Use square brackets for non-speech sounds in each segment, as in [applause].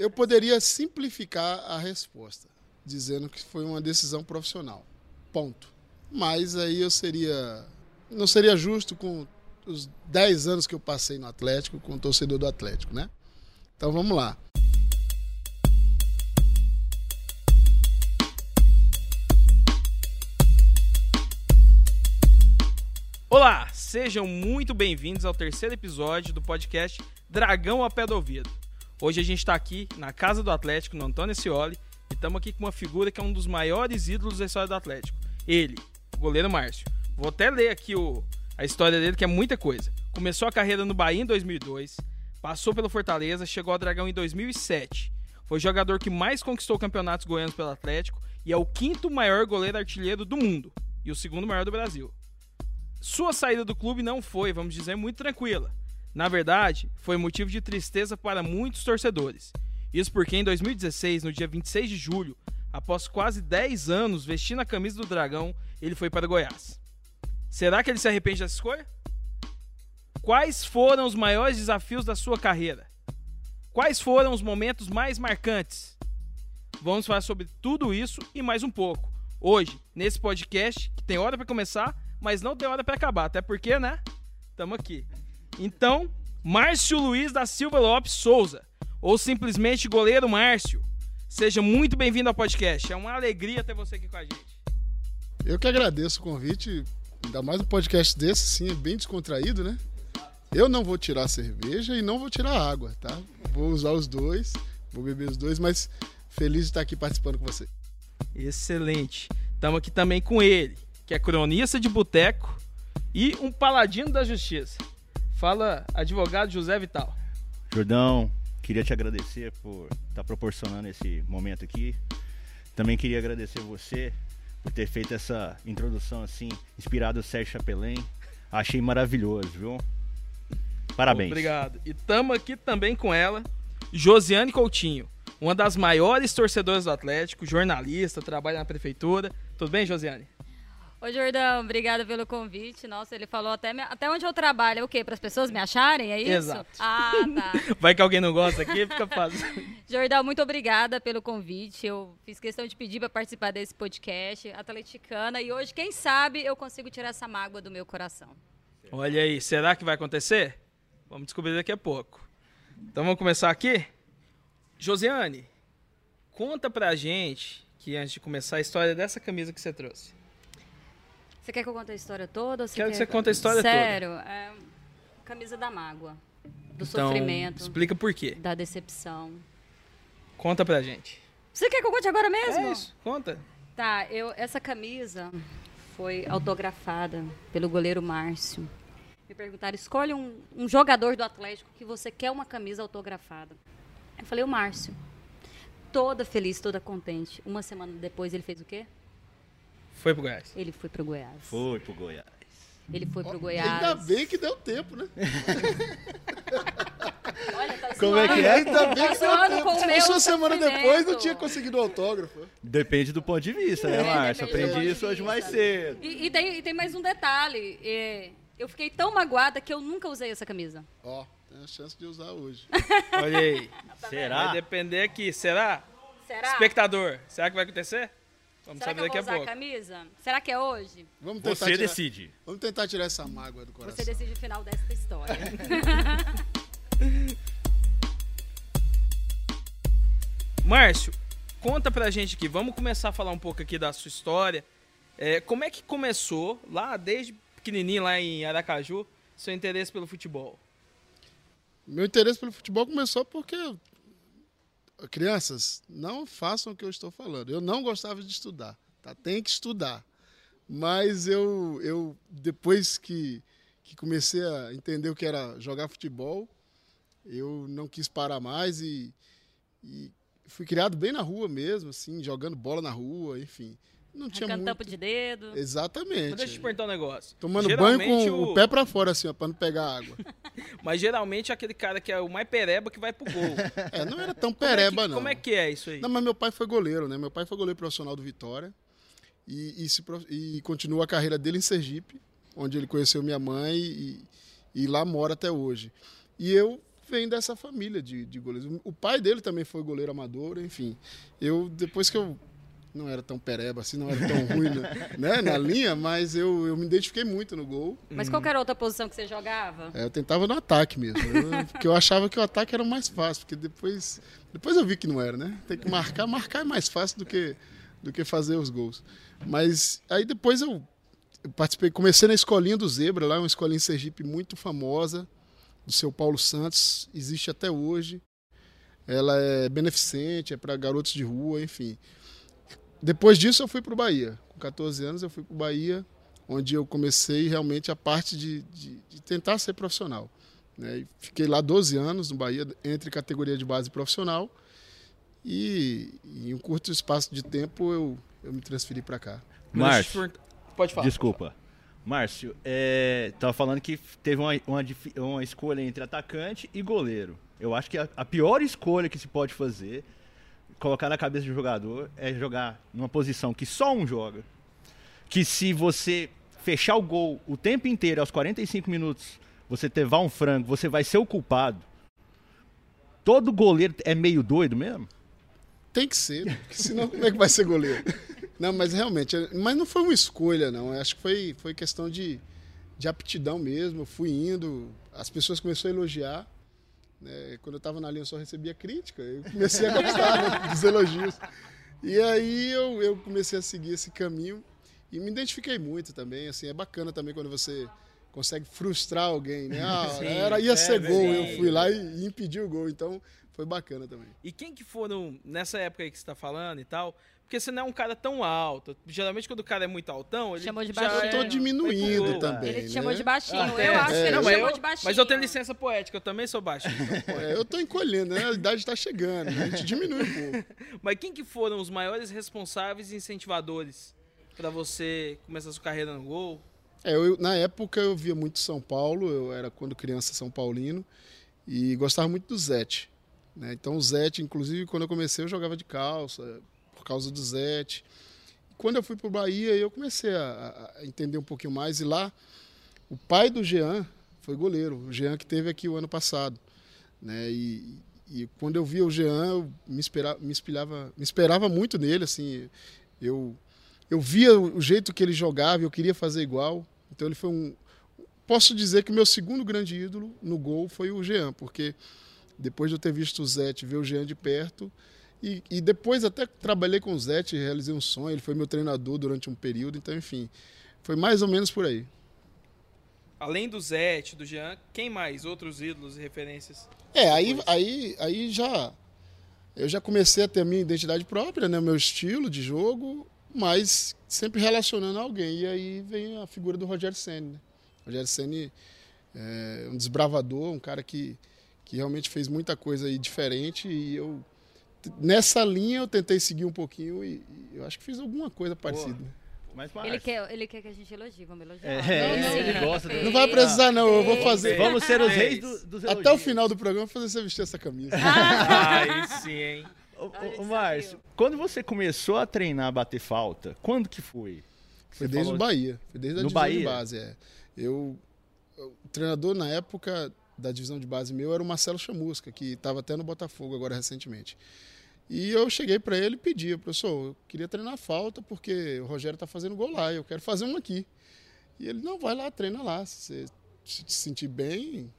Eu poderia simplificar a resposta, dizendo que foi uma decisão profissional. Ponto. Mas aí eu seria. Não seria justo com os 10 anos que eu passei no Atlético, com o torcedor do Atlético, né? Então vamos lá. Olá, sejam muito bem-vindos ao terceiro episódio do podcast Dragão a Pé do Ouvido. Hoje a gente está aqui na casa do Atlético, no Antônio Scioli, e estamos aqui com uma figura que é um dos maiores ídolos da história do Atlético. Ele, o goleiro Márcio. Vou até ler aqui o, a história dele, que é muita coisa. Começou a carreira no Bahia em 2002, passou pelo Fortaleza, chegou ao Dragão em 2007. Foi o jogador que mais conquistou campeonatos goianos pelo Atlético e é o quinto maior goleiro artilheiro do mundo e o segundo maior do Brasil. Sua saída do clube não foi, vamos dizer, muito tranquila. Na verdade, foi motivo de tristeza para muitos torcedores. Isso porque em 2016, no dia 26 de julho, após quase 10 anos vestindo a camisa do Dragão, ele foi para Goiás. Será que ele se arrepende dessa escolha? Quais foram os maiores desafios da sua carreira? Quais foram os momentos mais marcantes? Vamos falar sobre tudo isso e mais um pouco. Hoje, nesse podcast, que tem hora para começar, mas não tem hora para acabar, até porque, né? Tamo aqui. Então, Márcio Luiz da Silva Lopes Souza, ou simplesmente Goleiro Márcio. Seja muito bem-vindo ao podcast. É uma alegria ter você aqui com a gente. Eu que agradeço o convite, ainda mais um podcast desse, sim, é bem descontraído, né? Eu não vou tirar cerveja e não vou tirar água, tá? Vou usar os dois, vou beber os dois, mas feliz de estar aqui participando com você. Excelente. Estamos aqui também com ele, que é cronista de boteco e um paladino da justiça. Fala, advogado José Vital. Jordão, queria te agradecer por estar proporcionando esse momento aqui. Também queria agradecer você por ter feito essa introdução assim, inspirado Sérgio Chapelin. Achei maravilhoso, viu? Parabéns. Obrigado. E estamos aqui também com ela, Josiane Coutinho, uma das maiores torcedoras do Atlético, jornalista, trabalha na prefeitura. Tudo bem, Josiane? Ô, Jordão, obrigada pelo convite. Nossa, ele falou até, me... até onde eu trabalho. É o quê? Para as pessoas me acharem? É isso? Exato. Ah, tá. [laughs] Vai que alguém não gosta aqui, fica fácil. [laughs] Jordão, muito obrigada pelo convite. Eu fiz questão de pedir para participar desse podcast, atleticana. E hoje, quem sabe, eu consigo tirar essa mágoa do meu coração. Olha aí, será que vai acontecer? Vamos descobrir daqui a pouco. Então vamos começar aqui? Josiane, conta pra gente, que antes de começar, a história dessa camisa que você trouxe. Você quer que eu conte a história toda? Quero quer... que você conte a história Sério, toda. Sério, é camisa da mágoa, do então, sofrimento. Explica por quê. Da decepção. Conta pra gente. Você quer que eu conte agora mesmo? É isso, conta. Tá, eu, essa camisa foi autografada pelo goleiro Márcio. Me perguntaram, escolhe um, um jogador do Atlético que você quer uma camisa autografada. Eu falei, o Márcio. Toda feliz, toda contente. Uma semana depois ele fez o quê? Foi pro Goiás. Ele foi pro Goiás. Foi pro Goiás. Ele foi pro Goiás. Ainda bem que deu tempo, né? [laughs] Olha, tá [laughs] Como é que é? Ainda bem que deu com o tempo. Se uma semana depois não tinha conseguido o autógrafo. Depende do ponto de vista, né, É, Márcio? Aprendi isso hoje mais cedo. E, e tem, e tem mais um detalhe. é, eu fiquei tão magoada que eu nunca usei essa camisa. Ó, tem a chance de usar hoje. Olha aí. Será? Vai depender aqui. Será? Será? Espectador, será que vai acontecer? Vamos Será que saber eu daqui vou a usar pouco. a camisa? Será que é hoje? Vamos tentar, Você tirar, decide. vamos tentar tirar essa mágoa do coração. Você decide o final desta história. [laughs] Márcio, conta pra gente aqui. Vamos começar a falar um pouco aqui da sua história. É, como é que começou, lá desde pequenininho, lá em Aracaju, seu interesse pelo futebol? Meu interesse pelo futebol começou porque crianças não façam o que eu estou falando. Eu não gostava de estudar, tá? Tem que estudar. Mas eu, eu depois que, que comecei a entender o que era jogar futebol, eu não quis parar mais e, e fui criado bem na rua mesmo, assim, jogando bola na rua, enfim. Não tinha Arrancando muito... tampo de dedo. Exatamente. Mas deixa eu te perguntar um negócio. Tomando banho Geralmente com o... pé para fora, assim, ó, pra não pegar água. [laughs] Mas geralmente é aquele cara que é o mais pereba que vai pro gol. [laughs] É, não era tão Como é que- pereba, não. Como é que é isso aí? Não, mas meu pai foi goleiro, né? Meu pai foi goleiro profissional do Vitória e, e, se e continua a carreira dele em Sergipe, onde ele conheceu minha mãe e, e lá mora até hoje. E eu vem dessa família de, de goleiros. O pai dele também foi goleiro amador, enfim. Eu, depois que eu não era tão pereba assim, não era tão ruim [laughs] né, na linha, mas eu, eu me identifiquei muito no gol. Mas qual era a outra posição que você jogava? É, eu tentava no ataque mesmo, eu, porque eu achava que o ataque era mais fácil, porque depois, depois eu vi que não era, né? Tem que marcar, marcar é mais fácil do que, do que fazer os gols. Mas aí depois eu, eu participei, comecei na escolinha do Zebra, lá uma escolinha em Sergipe muito famosa, do seu Paulo Santos, existe até hoje. Ela é beneficente, é para garotos de rua, enfim. Depois disso eu fui para o Bahia. Com 14 anos eu fui para o Bahia, onde eu comecei realmente a parte de, de, de tentar ser profissional. Né? Fiquei lá 12 anos no Bahia, entre categoria de base e profissional. E em um curto espaço de tempo eu, eu me transferi para cá. Márcio, pode falar. Desculpa. Márcio, é, tava falando que teve uma, uma, uma, escolha entre atacante e goleiro. Eu acho que a, a pior escolha que se pode fazer colocar na cabeça do jogador é jogar numa posição que só um joga. Que se você fechar o gol o tempo inteiro, aos 45 minutos, você levar um frango, você vai ser o culpado. Todo goleiro é meio doido mesmo? Tem que ser, porque senão como é que vai ser goleiro? [laughs] Não, mas realmente, mas não foi uma escolha, não. Acho que foi, foi questão de, de aptidão mesmo. Eu fui indo, as pessoas começaram a elogiar. Né? Quando eu estava na linha, eu só recebia crítica. Eu comecei a gostar né, [laughs] dos elogios. E aí eu, eu comecei a seguir esse caminho e me identifiquei muito também. Assim, é bacana também quando você consegue frustrar alguém, né? Ah, [laughs] Sim, era, ia é, ser gol, eu fui lá e, e impedi o gol. Então foi bacana também. E quem que foram, nessa época aí que você está falando e tal, porque você não é um cara tão alto. Geralmente, quando o cara é muito altão, ele chamou de baixinho. Eu tô diminuindo também. Ele te né? chamou de baixinho. Ah, eu acho é, que ele não, chamou eu, de baixinho. Mas eu tenho licença poética, eu também sou baixinho. é, [laughs] eu tô encolhendo, né? A idade tá chegando, né? a gente diminui um pouco. [laughs] Mas quem que foram os maiores responsáveis e incentivadores para você começar sua carreira no gol? É, eu, na época eu via muito São Paulo, eu era quando criança São Paulino, e gostava muito do Zete. Né? Então o Zete, inclusive, quando eu comecei, eu jogava de calça, por causa do Zete. Quando eu fui para o Bahia, eu comecei a, a, entender um pouquinho mais. E lá, o pai do Jean foi goleiro, o Jean que teve aqui o ano passado. Né? E, e quando eu via o Jean, eu me, esperava, me, espelhava, me esperava muito nele. Assim, eu, eu via o jeito que ele jogava, eu queria fazer igual. Então ele foi um. Posso dizer que o meu segundo grande ídolo no gol foi o Jean, porque depois de eu ter visto o Zete ver o Jean de perto, e, e depois até trabalhei com o Zete, realizei um sonho, ele foi meu treinador durante um período, então enfim, foi mais ou menos por aí. Além do Zete, do Jean, quem mais? Outros ídolos e referências? É, aí, aí, aí já eu já comecei a ter a minha identidade própria, né, meu estilo de jogo, mas sempre relacionando a alguém. E aí vem a figura do Rogério Senna. Né? Rogério Senna é um desbravador, um cara que, que realmente fez muita coisa aí diferente e eu nessa linha eu tentei seguir um pouquinho e, e eu acho que fiz alguma coisa parecida. Mas, ele, quer, ele quer que a gente elogie, vamos elogiar. É, não, ele gosta. Do... Não vai precisar não, eu vou fazer. Vamos ser os reis do, dos elogios. Até o final do programa fazer você vestir essa camisa. [laughs] Aí sim, hein. Ô, Márcio, quando você começou a treinar a bater falta, quando que foi? Foi desde falou... o Bahia. Foi desde a no Bahia? de base, é. Eu, o treinador na época da divisão de base meu era o Marcelo Chamusca, que estava até no Botafogo agora recentemente. E eu cheguei para ele e pedi, professor, eu queria treinar falta porque o Rogério está fazendo gol lá, eu quero fazer um aqui. E ele, não, vai lá, treina lá. Se você se sentir bem,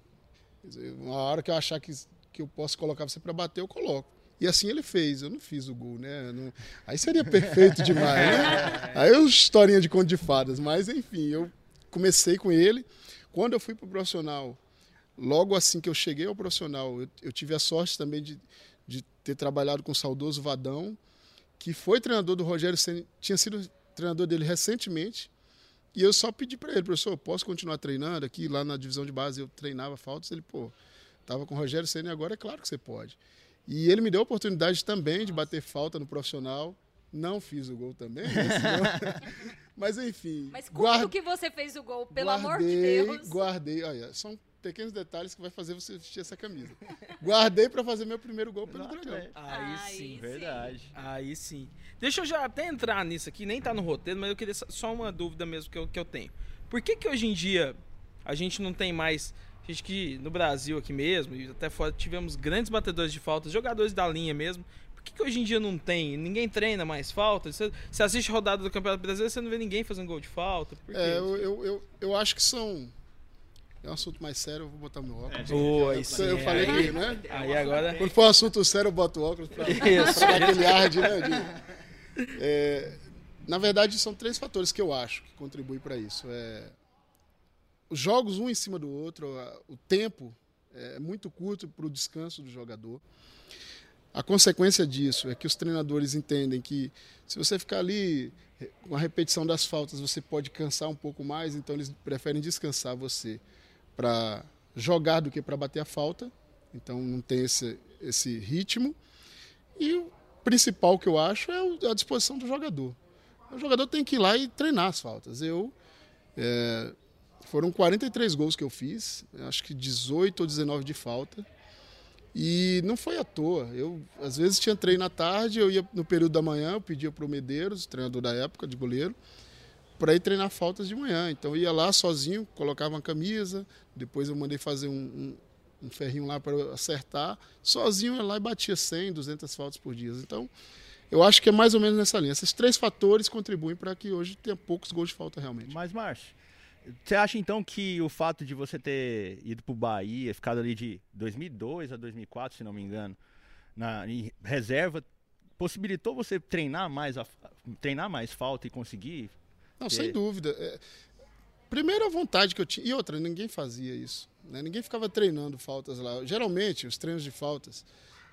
uma hora que eu achar que, que eu posso colocar você para bater, eu coloco. E assim ele fez. Eu não fiz o gol, né? Não... Aí seria perfeito demais, né? [laughs] Aí é uma historinha de conto de fadas. Mas, enfim, eu comecei com ele. Quando eu fui para o profissional, logo assim que eu cheguei ao profissional, eu, eu tive a sorte também de de ter trabalhado com o saudoso Vadão, que foi treinador do Rogério Senna, tinha sido treinador dele recentemente. E eu só pedi para ele, professor, posso continuar treinando aqui? Lá na divisão de base eu treinava faltas. Ele, pô, tava com o Rogério Senna e agora é claro que você pode. E ele me deu a oportunidade também de bater falta no profissional. Não fiz o gol também, né? [laughs] Mas enfim. Mas como guard... que você fez o gol, pelo guardei, amor de Deus? Guardei, olha, são pequenos detalhes que vai fazer você vestir essa camisa. [laughs] Guardei para fazer meu primeiro gol pelo Dragão. Aí, Aí sim, verdade. Aí sim. Deixa eu já até entrar nisso aqui, nem tá no roteiro, mas eu queria só uma dúvida mesmo que eu, que eu tenho. Por que que hoje em dia a gente não tem mais... A Acho que no Brasil aqui mesmo, e até fora, tivemos grandes batedores de faltas, jogadores da linha mesmo. Por que, que hoje em dia não tem? Ninguém treina mais falta? Você, você assiste a rodada do Campeonato Brasileiro, você não vê ninguém fazendo gol de falta? É, eu, eu, eu, eu acho que são. É um assunto mais sério, eu vou botar meu óculos. Ô, aí Eu- eu falei aí- que, né? Aí agora. Quando for um assunto sério, eu boto o óculos Isso. pra dar aquele ar de, né, de- É, na verdade, são três fatores que eu acho que contribuem para isso. É, os jogos um em cima do outro, o tempo é muito curto para o descanso do jogador. A consequência disso é que os treinadores entendem que se você ficar ali com a repetição das faltas, você pode cansar um pouco mais, então eles preferem descansar você para jogar do que para bater a falta. Então não tem esse, esse ritmo. E o principal que eu acho é o- a disposição do jogador. O jogador tem que ir lá e treinar as faltas. Eu é, foram 43 gols que eu fiz, acho que 18 ou 19 de falta. E não foi à toa. Eu, às vezes, tinha treino à tarde, eu ia no período da manhã, eu pedia para o Medeiros, treinador da época, de goleiro, para ir treinar faltas de manhã. Então, eu ia lá sozinho, colocava uma camisa, depois eu mandei fazer um, um, um ferrinho lá para acertar. Sozinho, eu ia lá e batia 100, 200 faltas por dia. Então, eu acho que é mais ou menos nessa linha. Esses três fatores contribuem para que hoje tenha poucos gols de falta realmente. Mas, Márcio, você acha então que o fato de você ter ido pro Bahia, ficado ali de 2002 a 2004, se não me engano, na em reserva, possibilitou você treinar mais, a, treinar mais falta e conseguir? Não, Que- sem dúvida. É, primeiro a vontade que eu tinha. E outra, ninguém fazia isso. né? Ninguém ficava treinando faltas lá. Geralmente, os treinos de faltas,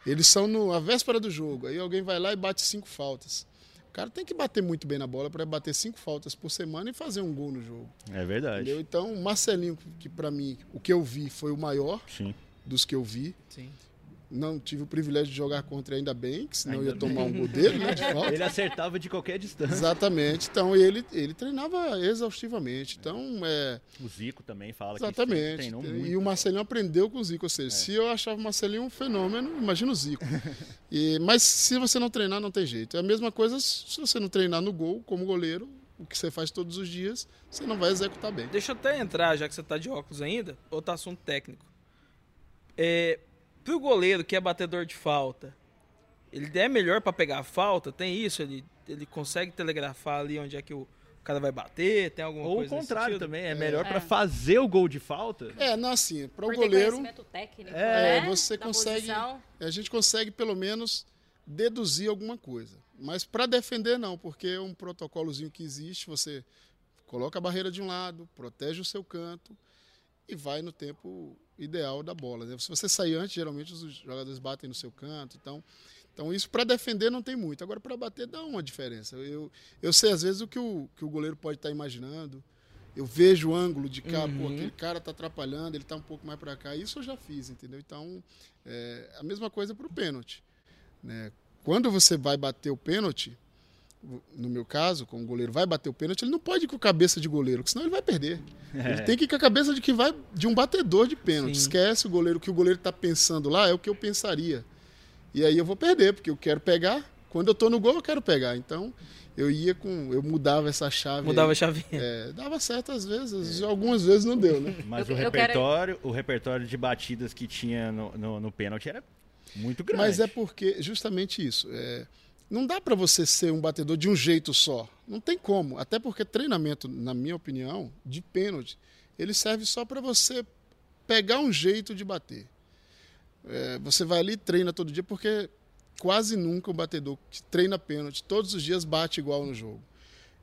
eles são no, a véspera do jogo. Aí alguém vai lá e bate cinco faltas. O cara tem que bater muito bem na bola para bater cinco faltas por semana e fazer um gol no jogo. É verdade. Entendeu? Então, o Marcelinho, que para mim, o que eu vi foi o maior Sim. dos que eu vi. Sim. Não tive o privilégio de jogar contra ele ainda bem, que senão Ainda ia tomar um gol dele, né, de [laughs] falta. Ele acertava de qualquer distância. Exatamente. Então ele, ele treinava exaustivamente. Então, é, O Zico também fala que exatamente. treinou E muito. o Marcelinho aprendeu com o Zico. Ou É. seja, se eu achava o Marcelinho um fenômeno, imagina o Zico. [laughs] E, mas se você não treinar, não tem jeito. É a mesma coisa se você não treinar no gol, como goleiro, o que você faz todos os dias, você não vai executar bem. Deixa eu até entrar, já que você tá de óculos ainda, outro assunto técnico. É, pro goleiro que é batedor de falta, ele é melhor para pegar a falta? Tem isso? Ele, ele consegue telegrafar ali onde é que o cara vai bater? Tem alguma Ou o coisa nesse contrário também, é melhor É. pra fazer o gol de falta. É, não assim, para o goleiro, conhecimento técnico, É, né? você da consegue- posição. a gente consegue pelo menos deduzir alguma coisa. Mas para defender não, porque é um protocolozinho que existe, você coloca a barreira de um lado, protege o seu canto e vai no tempo ideal da bola. né? Se você sair antes, geralmente os jogadores batem no seu canto, então então isso para defender não tem muito. Agora para bater dá uma diferença. Eu, eu sei às vezes o que o, que o goleiro pode estar imaginando. Eu vejo o ângulo de cá, pô, Uhum. aquele cara tá atrapalhando, ele tá um pouco mais para cá. Isso eu já fiz, entendeu? Então, é, a mesma coisa para o pênalti. Né? Quando você vai bater o pênalti, no meu caso, como o goleiro vai bater o pênalti, ele não pode ir com a cabeça de goleiro, porque senão ele vai perder. Ele tem que ir com a cabeça de que vai de um batedor de pênalti. Sim. Esquece o goleiro, o que o goleiro está pensando lá é o que eu pensaria. E aí eu vou perder, porque eu quero pegar. Quando eu tô no gol, eu quero pegar. Então, eu ia com. Eu mudava essa chave. Mudava a aí. chavinha. É, dava certo às vezes, algumas vezes não deu, né? Mas Eu- o eu quero- repertório, o repertório de batidas que tinha no, no, no pênalti era muito grande. Mas é porque, justamente isso. é, não dá para você ser um batedor de um jeito só. Não tem como. Até porque treinamento, na minha opinião, de pênalti, ele serve só para você pegar um jeito de bater. É, você vai ali e treina todo dia, porque quase nunca o batedor que treina pênalti todos os dias bate igual no jogo.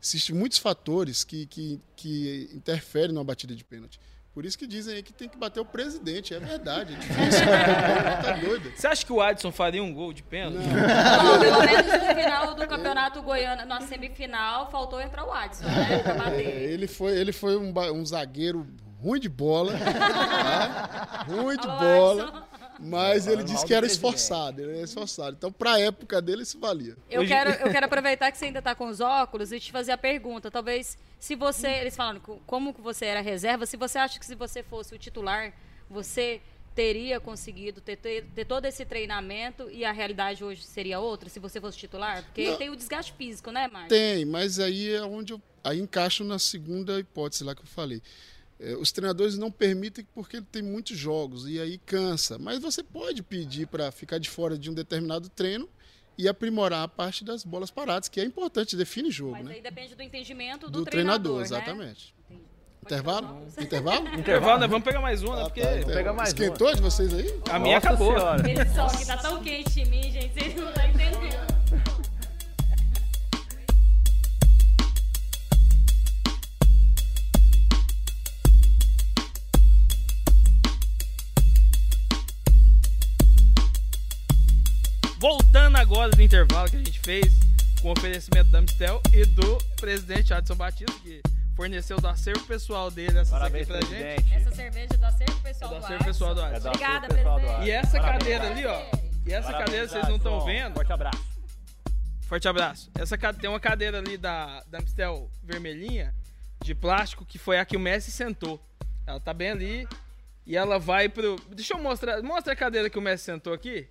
Existem muitos fatores que, que, que interferem na batida de pênalti. Por isso que dizem aí que tem que bater o presidente. É verdade. É [laughs] difícil. tá doido. Você acha que o Adson faria um gol de pênalti? Bom, pelo menos no final do campeonato goiano, na semifinal, faltou entrar o Adson, né? Pra É, ele foi, ele foi um, um zagueiro ruim de bola, tá? ruim de Alô, bola, Adson. Mas ele disse que era esforçado, ele era esforçado. Então, para a época dele, isso valia. Eu Hoje- quero, eu quero aproveitar que você ainda está com os óculos e te fazer a pergunta. Talvez, se você. Eles falando co- como você era reserva, se você acha que se você fosse o titular, você teria conseguido ter, ter, ter todo esse treinamento e a realidade hoje seria outra, se você fosse titular? Porque Não. tem o desgaste físico, né, Marcos? Tem, mas aí é onde eu aí encaixo na segunda hipótese lá que eu falei. É, os treinadores não permitem porque tem muitos jogos e aí cansa. Mas você pode pedir para ficar de fora de um determinado treino e aprimorar a parte das bolas paradas, que é importante, define jogo, Mas né? aí depende do entendimento do, Do treinador, né? exatamente. Intervalo? Intervalo? [laughs] Intervalo, né? Vamos pegar mais uma, né? Ah, Porque tá, então. pegar mais Esquentou de vocês aí? a minha Nossa acabou. Senhora. Esse som aqui tá tão quente em mim, gente, vocês não estão entendendo. Voltando agora do intervalo que a gente fez com o oferecimento da Mistel e do presidente Adson Batista, que forneceu do acervo pessoal dele essas Parabéns, aqui pra gente. Essa cerveja é do acervo pessoal É do do acervo pessoal do Adson. É do. Obrigada, presidente. E essa Parabéns. cadeira ali, ó. E essa Parabéns, cadeira vocês não estão vendo. Forte abraço. Forte abraço. Essa tem uma cadeira ali da, da Mistel vermelhinha, de plástico, que foi a que o Messi sentou. Ela tá bem ali. E ela vai pro. Deixa eu mostrar. Mostra a cadeira que o Messi sentou aqui.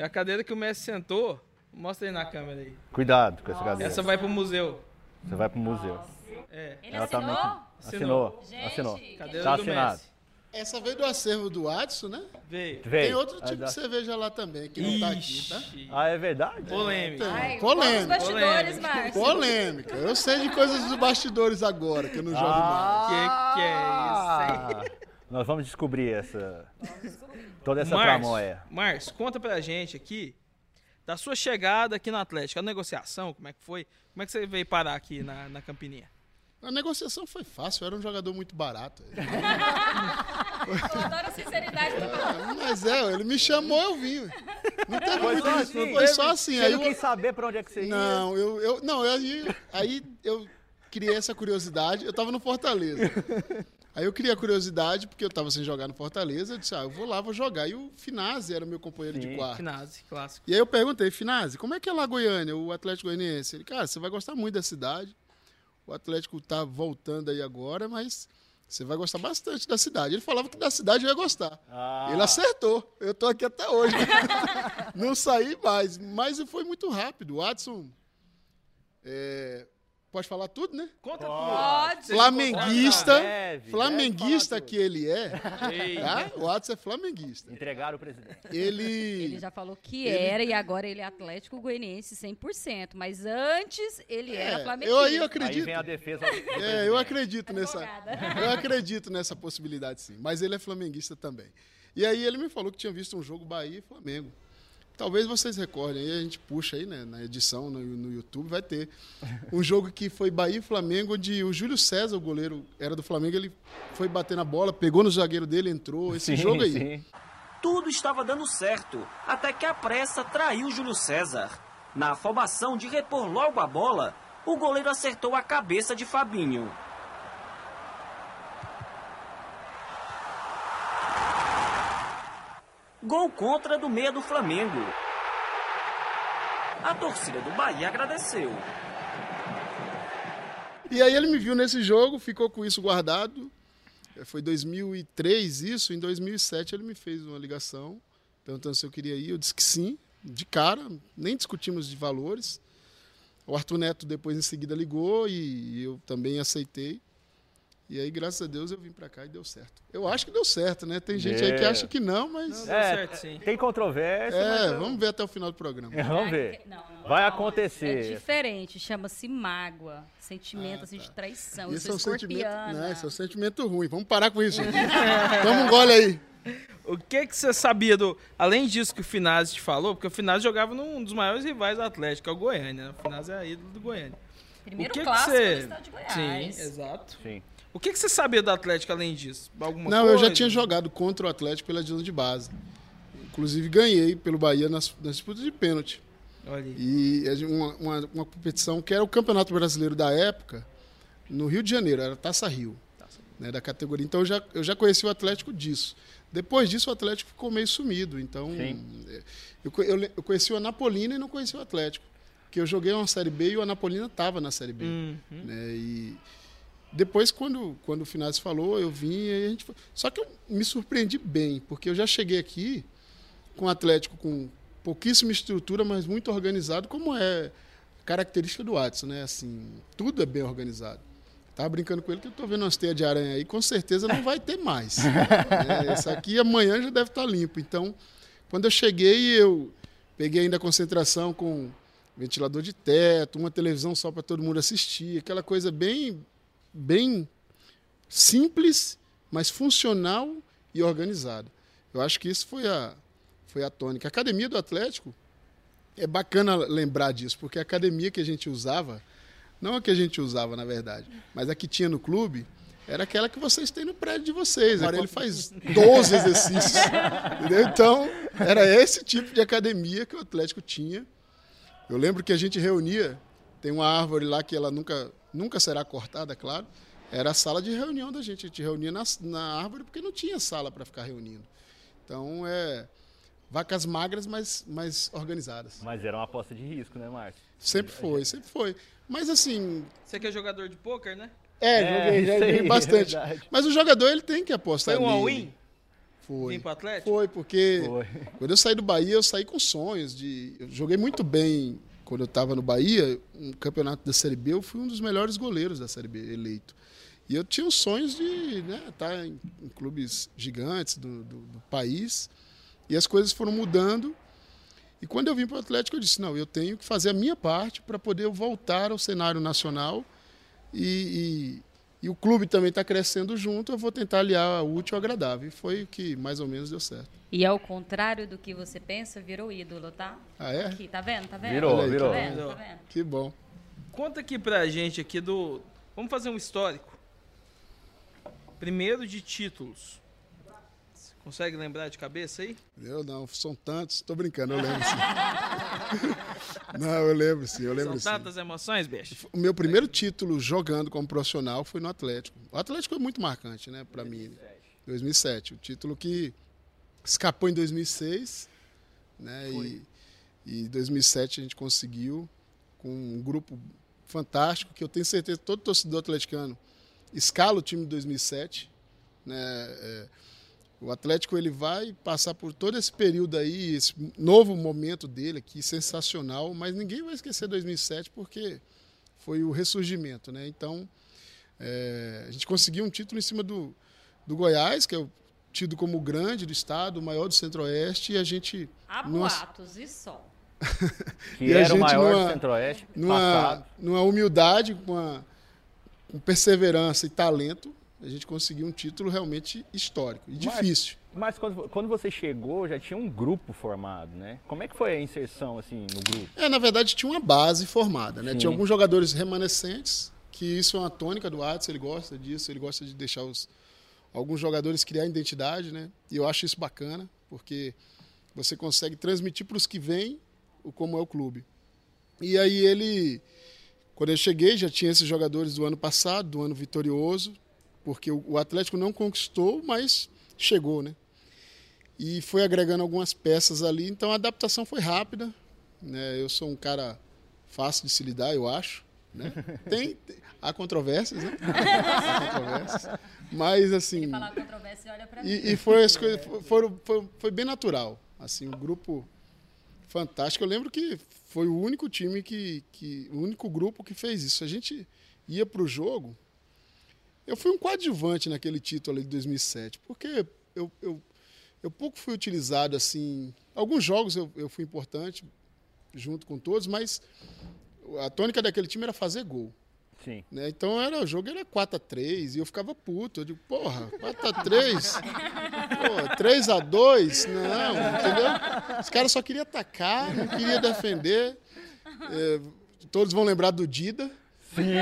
É a cadeira que o Messi sentou. Mostra aí na câmera aí. Cuidado com essa cadeira. Essa vai pro museu. Você vai pro museu. É. Ele Ela assinou? também assinou. Gente, Assinou. Cadeira Tá do assinado. Messi. Essa veio do acervo do Adson, né? Veio. Veio. Tem outro Ah, tipo de cerveja lá também, que não tá aqui, tá? Ah, é verdade? Polêmica. Ai, Polêmica. Polêmica. bastidores, Polêmica. Márcio. Polêmica. Eu sei de coisas dos bastidores agora, que eu não jogo mais. Que que é isso, Ah, Nós vamos descobrir essa. Toda essa Márcio, tramóia. Márcio, conta pra gente aqui da sua chegada aqui no Atlético. A negociação, como é que foi? Como é que você veio parar aqui na, na Campininha? A negociação foi fácil, eu era um jogador muito barato. [laughs] [laughs] Eu adoro a sinceridade do Ah, Mas é, ele me chamou, eu vim. Não teve Foi muito só isso, assim? Foi só assim. Você Aí não eu, quis saber pra onde é que você ia? não, eu, eu, não, eu, aí, aí eu criei essa curiosidade. Eu tava no Fortaleza. Aí eu criei a curiosidade, porque eu tava sem jogar no Fortaleza. Eu disse, ah, eu vou lá, vou jogar. E o Finazzi era meu companheiro Sim. de quarto. Finase, clássico. E aí eu perguntei, Finazzi, como é que é lá Goiânia, o Atlético Goianiense? Ele, cara, você vai gostar muito da cidade. O Atlético tá voltando aí agora, mas você vai gostar bastante da cidade. Ele falava que da cidade eu ia gostar. Ah. Ele acertou. Eu tô aqui até hoje. [laughs] Não saí mais. Mas foi muito rápido. O Watson. é, pode falar tudo, né? Conta Pode. tudo. Flamenguista. Deve, flamenguista deve que ele é. Tá? O Watson é flamenguista. Entregaram o presidente. Ele. Ele já falou que era e agora ele é Atlético Goianiense 100%. Mas antes ele era É, Flamengo. eu aí eu Aí acredito. vem a defesa. do É, eu acredito nessa. Advogada. Eu acredito nessa possibilidade, sim. Mas ele é flamenguista também. E aí ele me falou que tinha visto um jogo Bahia e Flamengo. Talvez vocês recordem, aí a gente puxa aí, né, na edição, no, no YouTube, vai ter. [laughs] Um jogo que foi Bahia e Flamengo, onde o Júlio César, o goleiro, era do Flamengo, ele foi bater na bola, pegou no zagueiro dele, entrou. Esse Sim, jogo aí. sim. Tudo estava dando certo, até que a pressa traiu Júlio César. Na afobação de repor logo a bola, o goleiro acertou a cabeça de Fabinho. Gol contra do meia do Flamengo. A torcida do Bahia agradeceu. E aí ele me viu nesse jogo, ficou com isso guardado. Eh, Foi 2003 isso, em 2007 ele me fez uma ligação perguntando se eu queria ir, eu disse que sim, de cara, nem discutimos de valores. O Arthur Neto depois em seguida ligou e eu também aceitei. E aí, graças a Deus, eu vim pra cá e deu certo. Eu acho que deu certo, né? Tem gente aí que Deu. acha que não, mas. Deu É, certo, sim. Tem controvérsia. É, vamos ver até o final do programa. Vamos ver. Não, não. Vai É acontecer. diferente, chama-se mágoa. Sentimento assim, de traição. Eu Isso é um sentimento. Não, isso é um sentimento ruim. Vamos parar com isso. [laughs] Toma um gole aí. O que que você sabia do. Além disso que o Finazzi te falou, porque o Finazzi jogava num dos maiores rivais do Atlético, que é o Goiânia, né? O Finazzi é a ídolo do Goiânia. Primeiro o que clássico que você... do estado de Goiás. Sim, exato. Sim. O que que você sabia do Atlético além disso? Alguma Não, coisa? eu já tinha jogado contra o Atlético pela divisão de base. Inclusive ganhei pelo Bahia nas, nas disputas de pênalti. Olha aí. E uma, uma, uma competição que era o Campeonato Brasileiro da época, no Rio de Janeiro, era Taça Rio, né, da categoria. Então eu já, eu já conheci o Atlético disso. Depois disso o Atlético ficou meio sumido. Então é, eu, eu, eu conheci o Anapolina e não conheci o Atlético. Porque eu joguei uma Série B e o Anapolina estava na Série B. Uhum. né, e depois, quando, quando o Finazzi falou, eu vim e a gente foi. Só que eu me surpreendi bem, porque eu já cheguei aqui com o Atlético com pouquíssima estrutura, mas muito organizado, como é característica do Watson, né? Assim, tudo é bem organizado. Tava brincando com ele que eu tô vendo umas teias de aranha aí, com certeza não vai ter mais. [laughs] é, essa aqui amanhã já deve estar limpo. Então, quando eu cheguei, eu peguei ainda a concentração com ventilador de teto, uma televisão só para todo mundo assistir, aquela coisa bem, bem simples, mas funcional e organizada. Eu acho que isso foi a, foi a tônica. A academia do Atlético, é bacana lembrar disso, porque a academia que a gente usava, não a que a gente usava, na verdade, mas a que tinha no clube, era aquela que vocês têm no prédio de vocês. Agora ele faz 12 exercícios. entendeu? Então, era esse tipo de academia que o Atlético tinha. Eu lembro que a gente reunia, tem uma árvore lá que ela nunca, nunca será cortada, claro. Era a sala de reunião da gente. A gente reunia na, na árvore porque não tinha sala para ficar reunindo. Então, é vacas magras, mas mais organizadas. Mas era uma aposta de risco, né, Márcio? Sempre foi, sempre foi. Mas assim. Você que é jogador de pôquer, né? É, É, joguei, já joguei [laughs] bastante. é mas o jogador ele tem que apostar Foi um all-in? Foi. Vim pro Atlético? Foi, porque Foi. quando eu saí do Bahia, eu saí com sonhos de. Eu joguei muito bem quando eu estava no Bahia, um campeonato da Série B, eu fui um dos melhores goleiros da Série B eleito. E eu tinha os sonhos de né, estar em, em clubes gigantes do, do, do país. E as coisas foram mudando. E quando eu vim para o Atlético, eu disse: não, eu tenho que fazer a minha parte para poder voltar ao cenário nacional. E, e, o clube também está crescendo junto, eu vou tentar aliar o útil ao agradável. E foi o que mais ou menos deu certo. E ao contrário do que você pensa, virou ídolo, tá? Ah, é? Aqui, tá vendo? Tá vendo? Virou, aí, virou. Tá vendo? Virou. Tá vendo? Que bom. Conta aqui pra gente aqui do. Vamos fazer um histórico. Primeiro de títulos. Você consegue lembrar de cabeça aí? Eu não, são tantos, estou brincando, eu lembro. [laughs] não, eu lembro sim, eu lembro São sim. tantas emoções, bicho. O meu primeiro título jogando como profissional foi no Atlético. O Atlético é muito marcante, né, para mim. 2007. O título que escapou em 2006, né, e, e em 2007 a gente conseguiu com um grupo fantástico que eu tenho certeza que todo torcedor atleticano escala o time de 2007, né, é, o Atlético ele vai passar por todo esse período aí, esse novo momento dele aqui, sensacional, mas ninguém vai esquecer 2007 porque foi o ressurgimento, né? Então, é, a gente conseguiu um título em cima do, do Goiás, que é o tido como o grande do estado, o maior do Centro-Oeste, e a gente Há boatos e só. [laughs] Que E a era o gente maior numa- do Centro-Oeste numa, passado. numa humildade, com, uma, com perseverança e talento, a gente conseguiu um título realmente histórico e Mas- difícil. Mas quando, quando você chegou, já tinha um grupo formado, né? Como é que foi a inserção, assim, no grupo? É, na verdade, tinha uma base formada, né? Sim. Tinha alguns jogadores remanescentes, que isso é uma tônica do Atos, ele gosta disso, ele gosta de deixar os, alguns jogadores criar identidade, né? E eu acho isso bacana, porque você consegue transmitir para os que vêm o como é o clube. E aí ele, quando eu cheguei, já tinha esses jogadores do ano passado, do ano vitorioso, porque o, Atlético não conquistou, mas chegou, né? E foi agregando algumas peças ali, então a adaptação foi rápida, né? Eu sou um cara fácil de se lidar, eu acho. Né? [laughs] Tem, tem- há controvérsias, né? [laughs] Há controvérsias. Mas assim. Falar controvérsia, olha pra mim. E, e foi, as [laughs] coisas, foram, foi, foi bem natural. Assim, um grupo fantástico. Eu lembro que foi o único time que, que. O único grupo que fez isso. A gente ia para o jogo. Eu fui um coadjuvante naquele título ali de 2007, porque eu, eu, eu pouco fui utilizado assim. Alguns jogos eu, eu fui importante, junto com todos, mas a tônica daquele time era fazer gol. Sim. né? Então era, o jogo era 4x3 e eu ficava puto. Eu digo, porra, 4x3? Pô, 3x2? Não, entendeu? Os caras só queriam atacar, não queriam defender. É, todos vão lembrar do Dida. Sim,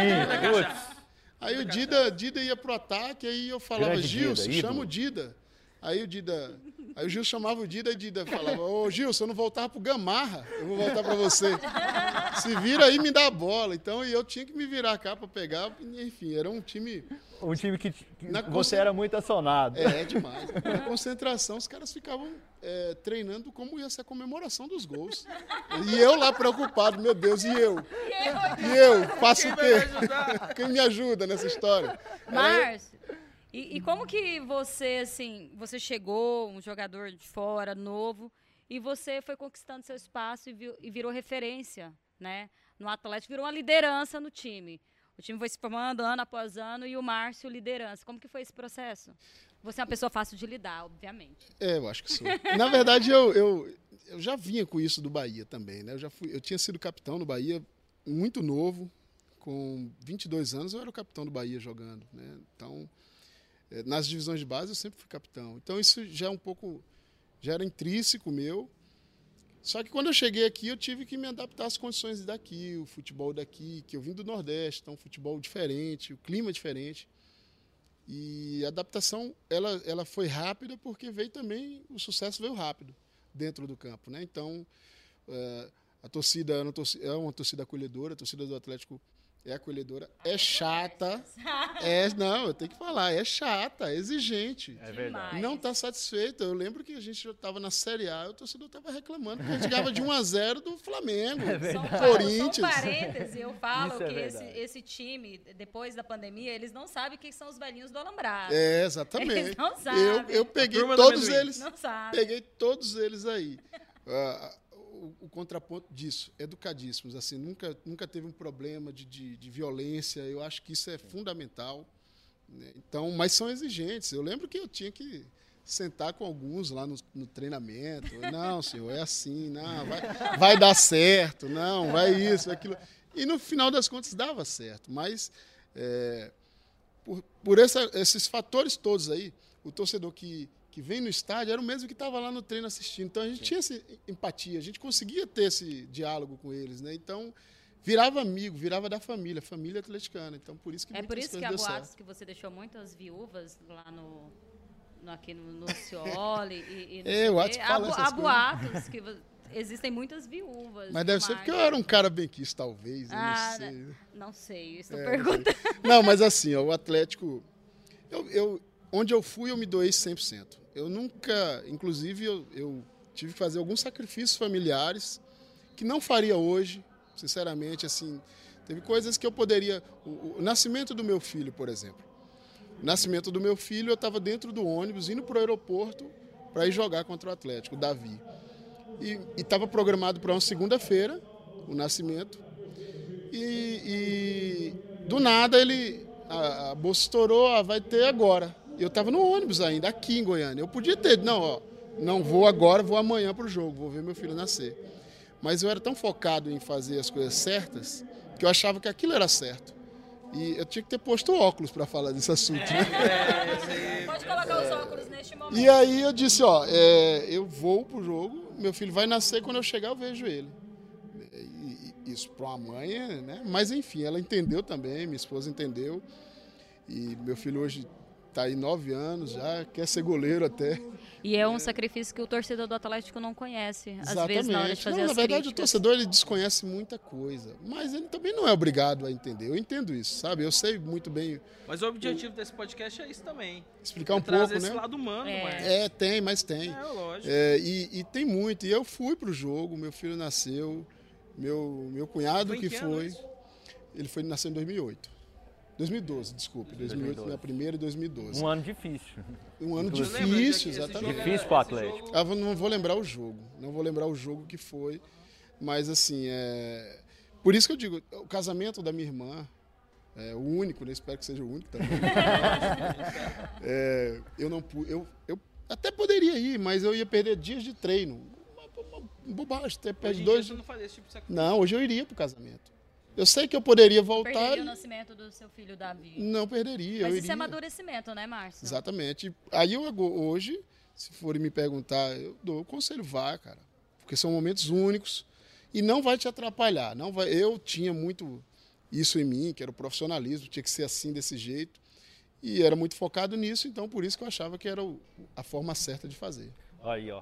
putz. Aí o Dida, Dida ia pro ataque, aí eu falava, Grande Gilson, Dida, chama ídolo. o Dida. Aí o Dida. Aí o Gil chamava o Dida e o Dida falava, ô Gil, se eu não voltar pro Gamarra, eu vou voltar pra você. Se vira aí me dá a bola. Então e eu tinha que me virar cá pra pegar. Enfim, era um time. Um time que, que Na você conce- era muito acionado. É, é demais. Na concentração, os caras ficavam é, treinando como ia ser a comemoração dos gols. E eu lá preocupado, meu Deus, e eu? E eu? Faço o Quem vai me quê? ajudar? [laughs] Quem me ajuda nessa história? Márcio, e, e como que você, assim, você chegou, um jogador de fora, novo, e você foi conquistando seu espaço e, viu- e virou referência, né? No Atlético, virou uma liderança no time. O time foi se formando ano após ano e o Márcio liderança. Como que foi esse processo? Você é uma pessoa fácil de lidar, obviamente. É, eu acho que sou. Na verdade, eu, eu, eu já vinha com isso do Bahia também, né? Eu, já fui, eu tinha sido capitão no Bahia muito novo, com 22 anos eu era o capitão do Bahia jogando, né? Então, nas divisões de base eu sempre fui capitão. Então isso já é um pouco, já era intrínseco meu. Só que quando eu cheguei aqui eu tive que me adaptar às condições daqui, o futebol daqui, que eu vim do Nordeste, então futebol diferente, o clima diferente. E a adaptação ela, ela foi rápida porque veio também o sucesso veio rápido dentro do campo, né? Então eh, a torcida é uma torcida acolhedora, a torcida do Atlético é acolhedora, é chata. É, não, eu tenho que falar, é chata, é exigente. É verdade. Não está satisfeita. Eu lembro que a gente já estava na Série A o torcedor estava reclamando porque a gente ganhava de 1 a 0 do Flamengo, [laughs] Só um, Corinthians. só um parêntese, eu falo Isso é que esse, verdade. esse time, depois da pandemia, eles não sabem quem são os velhinhos do Alambrado. É, exatamente. Eles não sabem. Eu, eu peguei todos eles. Não sabem. Peguei todos eles aí. Ah, o, o contraponto disso, educadíssimos. Assim, nunca, nunca teve um problema de, de, de violência. Eu acho que isso é fundamental. né? Então, mas são exigentes. Eu lembro que eu tinha que sentar com alguns lá no, no treinamento. Não, [laughs] senhor, é assim, não, vai, vai dar certo, não, vai isso, aquilo. E no final das contas dava certo. Mas é, por, por essa- esses fatores todos aí, o torcedor que, que vem no estádio era o mesmo que estava lá no treino assistindo. Então a gente tinha essa empatia, a gente conseguia ter esse diálogo com eles, né? Então virava amigo, virava da família, família atleticana. Então por isso que É por isso que há boatos certo. que você deixou muitas viúvas lá no, no- aqui no, no Cioli e, e não É, o. Atos Há, fala essas há boatos que existem muitas viúvas. Mas deve ser porque eu era um cara bem quis, talvez. Ah, não sei. Não sei, estou É, perguntando. Não, mas assim, ó, o Atlético. Eu, eu- onde eu fui, eu me doei 100%. Eu nunca. Inclusive, eu, eu tive que fazer alguns sacrifícios familiares que não faria hoje, sinceramente. Assim, teve coisas que eu poderia. O, o nascimento do meu filho, por exemplo. O nascimento do meu filho, eu estava dentro do ônibus, indo para o aeroporto para ir jogar contra o Atlético, o Davi. E estava programado para uma segunda-feira, o nascimento. E, e do nada ele. A, a bolsa estourou, ah, vai ter agora. Eu estava no ônibus ainda, aqui em Goiânia. Eu podia ter, não, ó, não vou agora, vou amanhã para o jogo, vou ver meu filho nascer. Mas eu era tão focado em fazer as coisas certas que eu achava que aquilo era certo. E eu tinha que ter posto óculos para falar desse assunto. Né? [laughs] Pode colocar os óculos neste momento. E aí eu disse, ó, é, eu vou pro jogo, meu filho vai nascer, quando eu chegar eu vejo ele. E- e isso para uma mãe, né? Mas enfim, ela entendeu também, minha esposa entendeu. E meu filho hoje está aí nove anos já, quer ser goleiro até. E é um sacrifício que o torcedor do Atlético não conhece. Às Exatamente. vezes, na hora de fazer Não, as na verdade, críticas. o torcedor ele desconhece muita coisa, mas ele também não é obrigado a entender. Eu entendo isso, sabe? Eu sei muito bem Mas o objetivo desse podcast é isso também. explicar um é trazer pouco, esse né? lado humano, É. Márcio. É, tem, mas tem. É, lógico. É, e, e tem muito. E eu fui pro jogo, meu filho nasceu, meu, meu cunhado Foi que que foi. Ele foi nasceu em 2008. 2012, desculpe. 2008 2012. minha primeira e 2012. Um ano difícil. Um ano lembro, difícil, exatamente. Difícil pro esse Atlético. jogo- Ah, não vou lembrar o jogo. Não vou lembrar o jogo que foi. Mas assim, é. Por isso que eu digo, o casamento da minha irmã, é o único, né? Espero que seja o único também. [laughs] É, eu não pude. Eu, eu até poderia ir, mas eu ia perder dias de treino. Uma, uma bobagem, até perde dois. você não faz esse tipo de sacrifício. Não, hoje eu iria pro casamento. Eu sei que eu poderia voltar Perderia o e nascimento do seu filho Davi. não perderia. Mas eu isso iria. é amadurecimento, né, Márcio? Exatamente. Aí eu hoje, se forem me perguntar, eu dou o conselho, vá, cara. Porque são momentos únicos e não vai te atrapalhar. Não vai, eu tinha muito isso em mim, que era o profissionalismo, tinha que ser assim, desse jeito. E era muito focado nisso, então por isso que eu achava que era o- a forma certa de fazer. Aí, ó.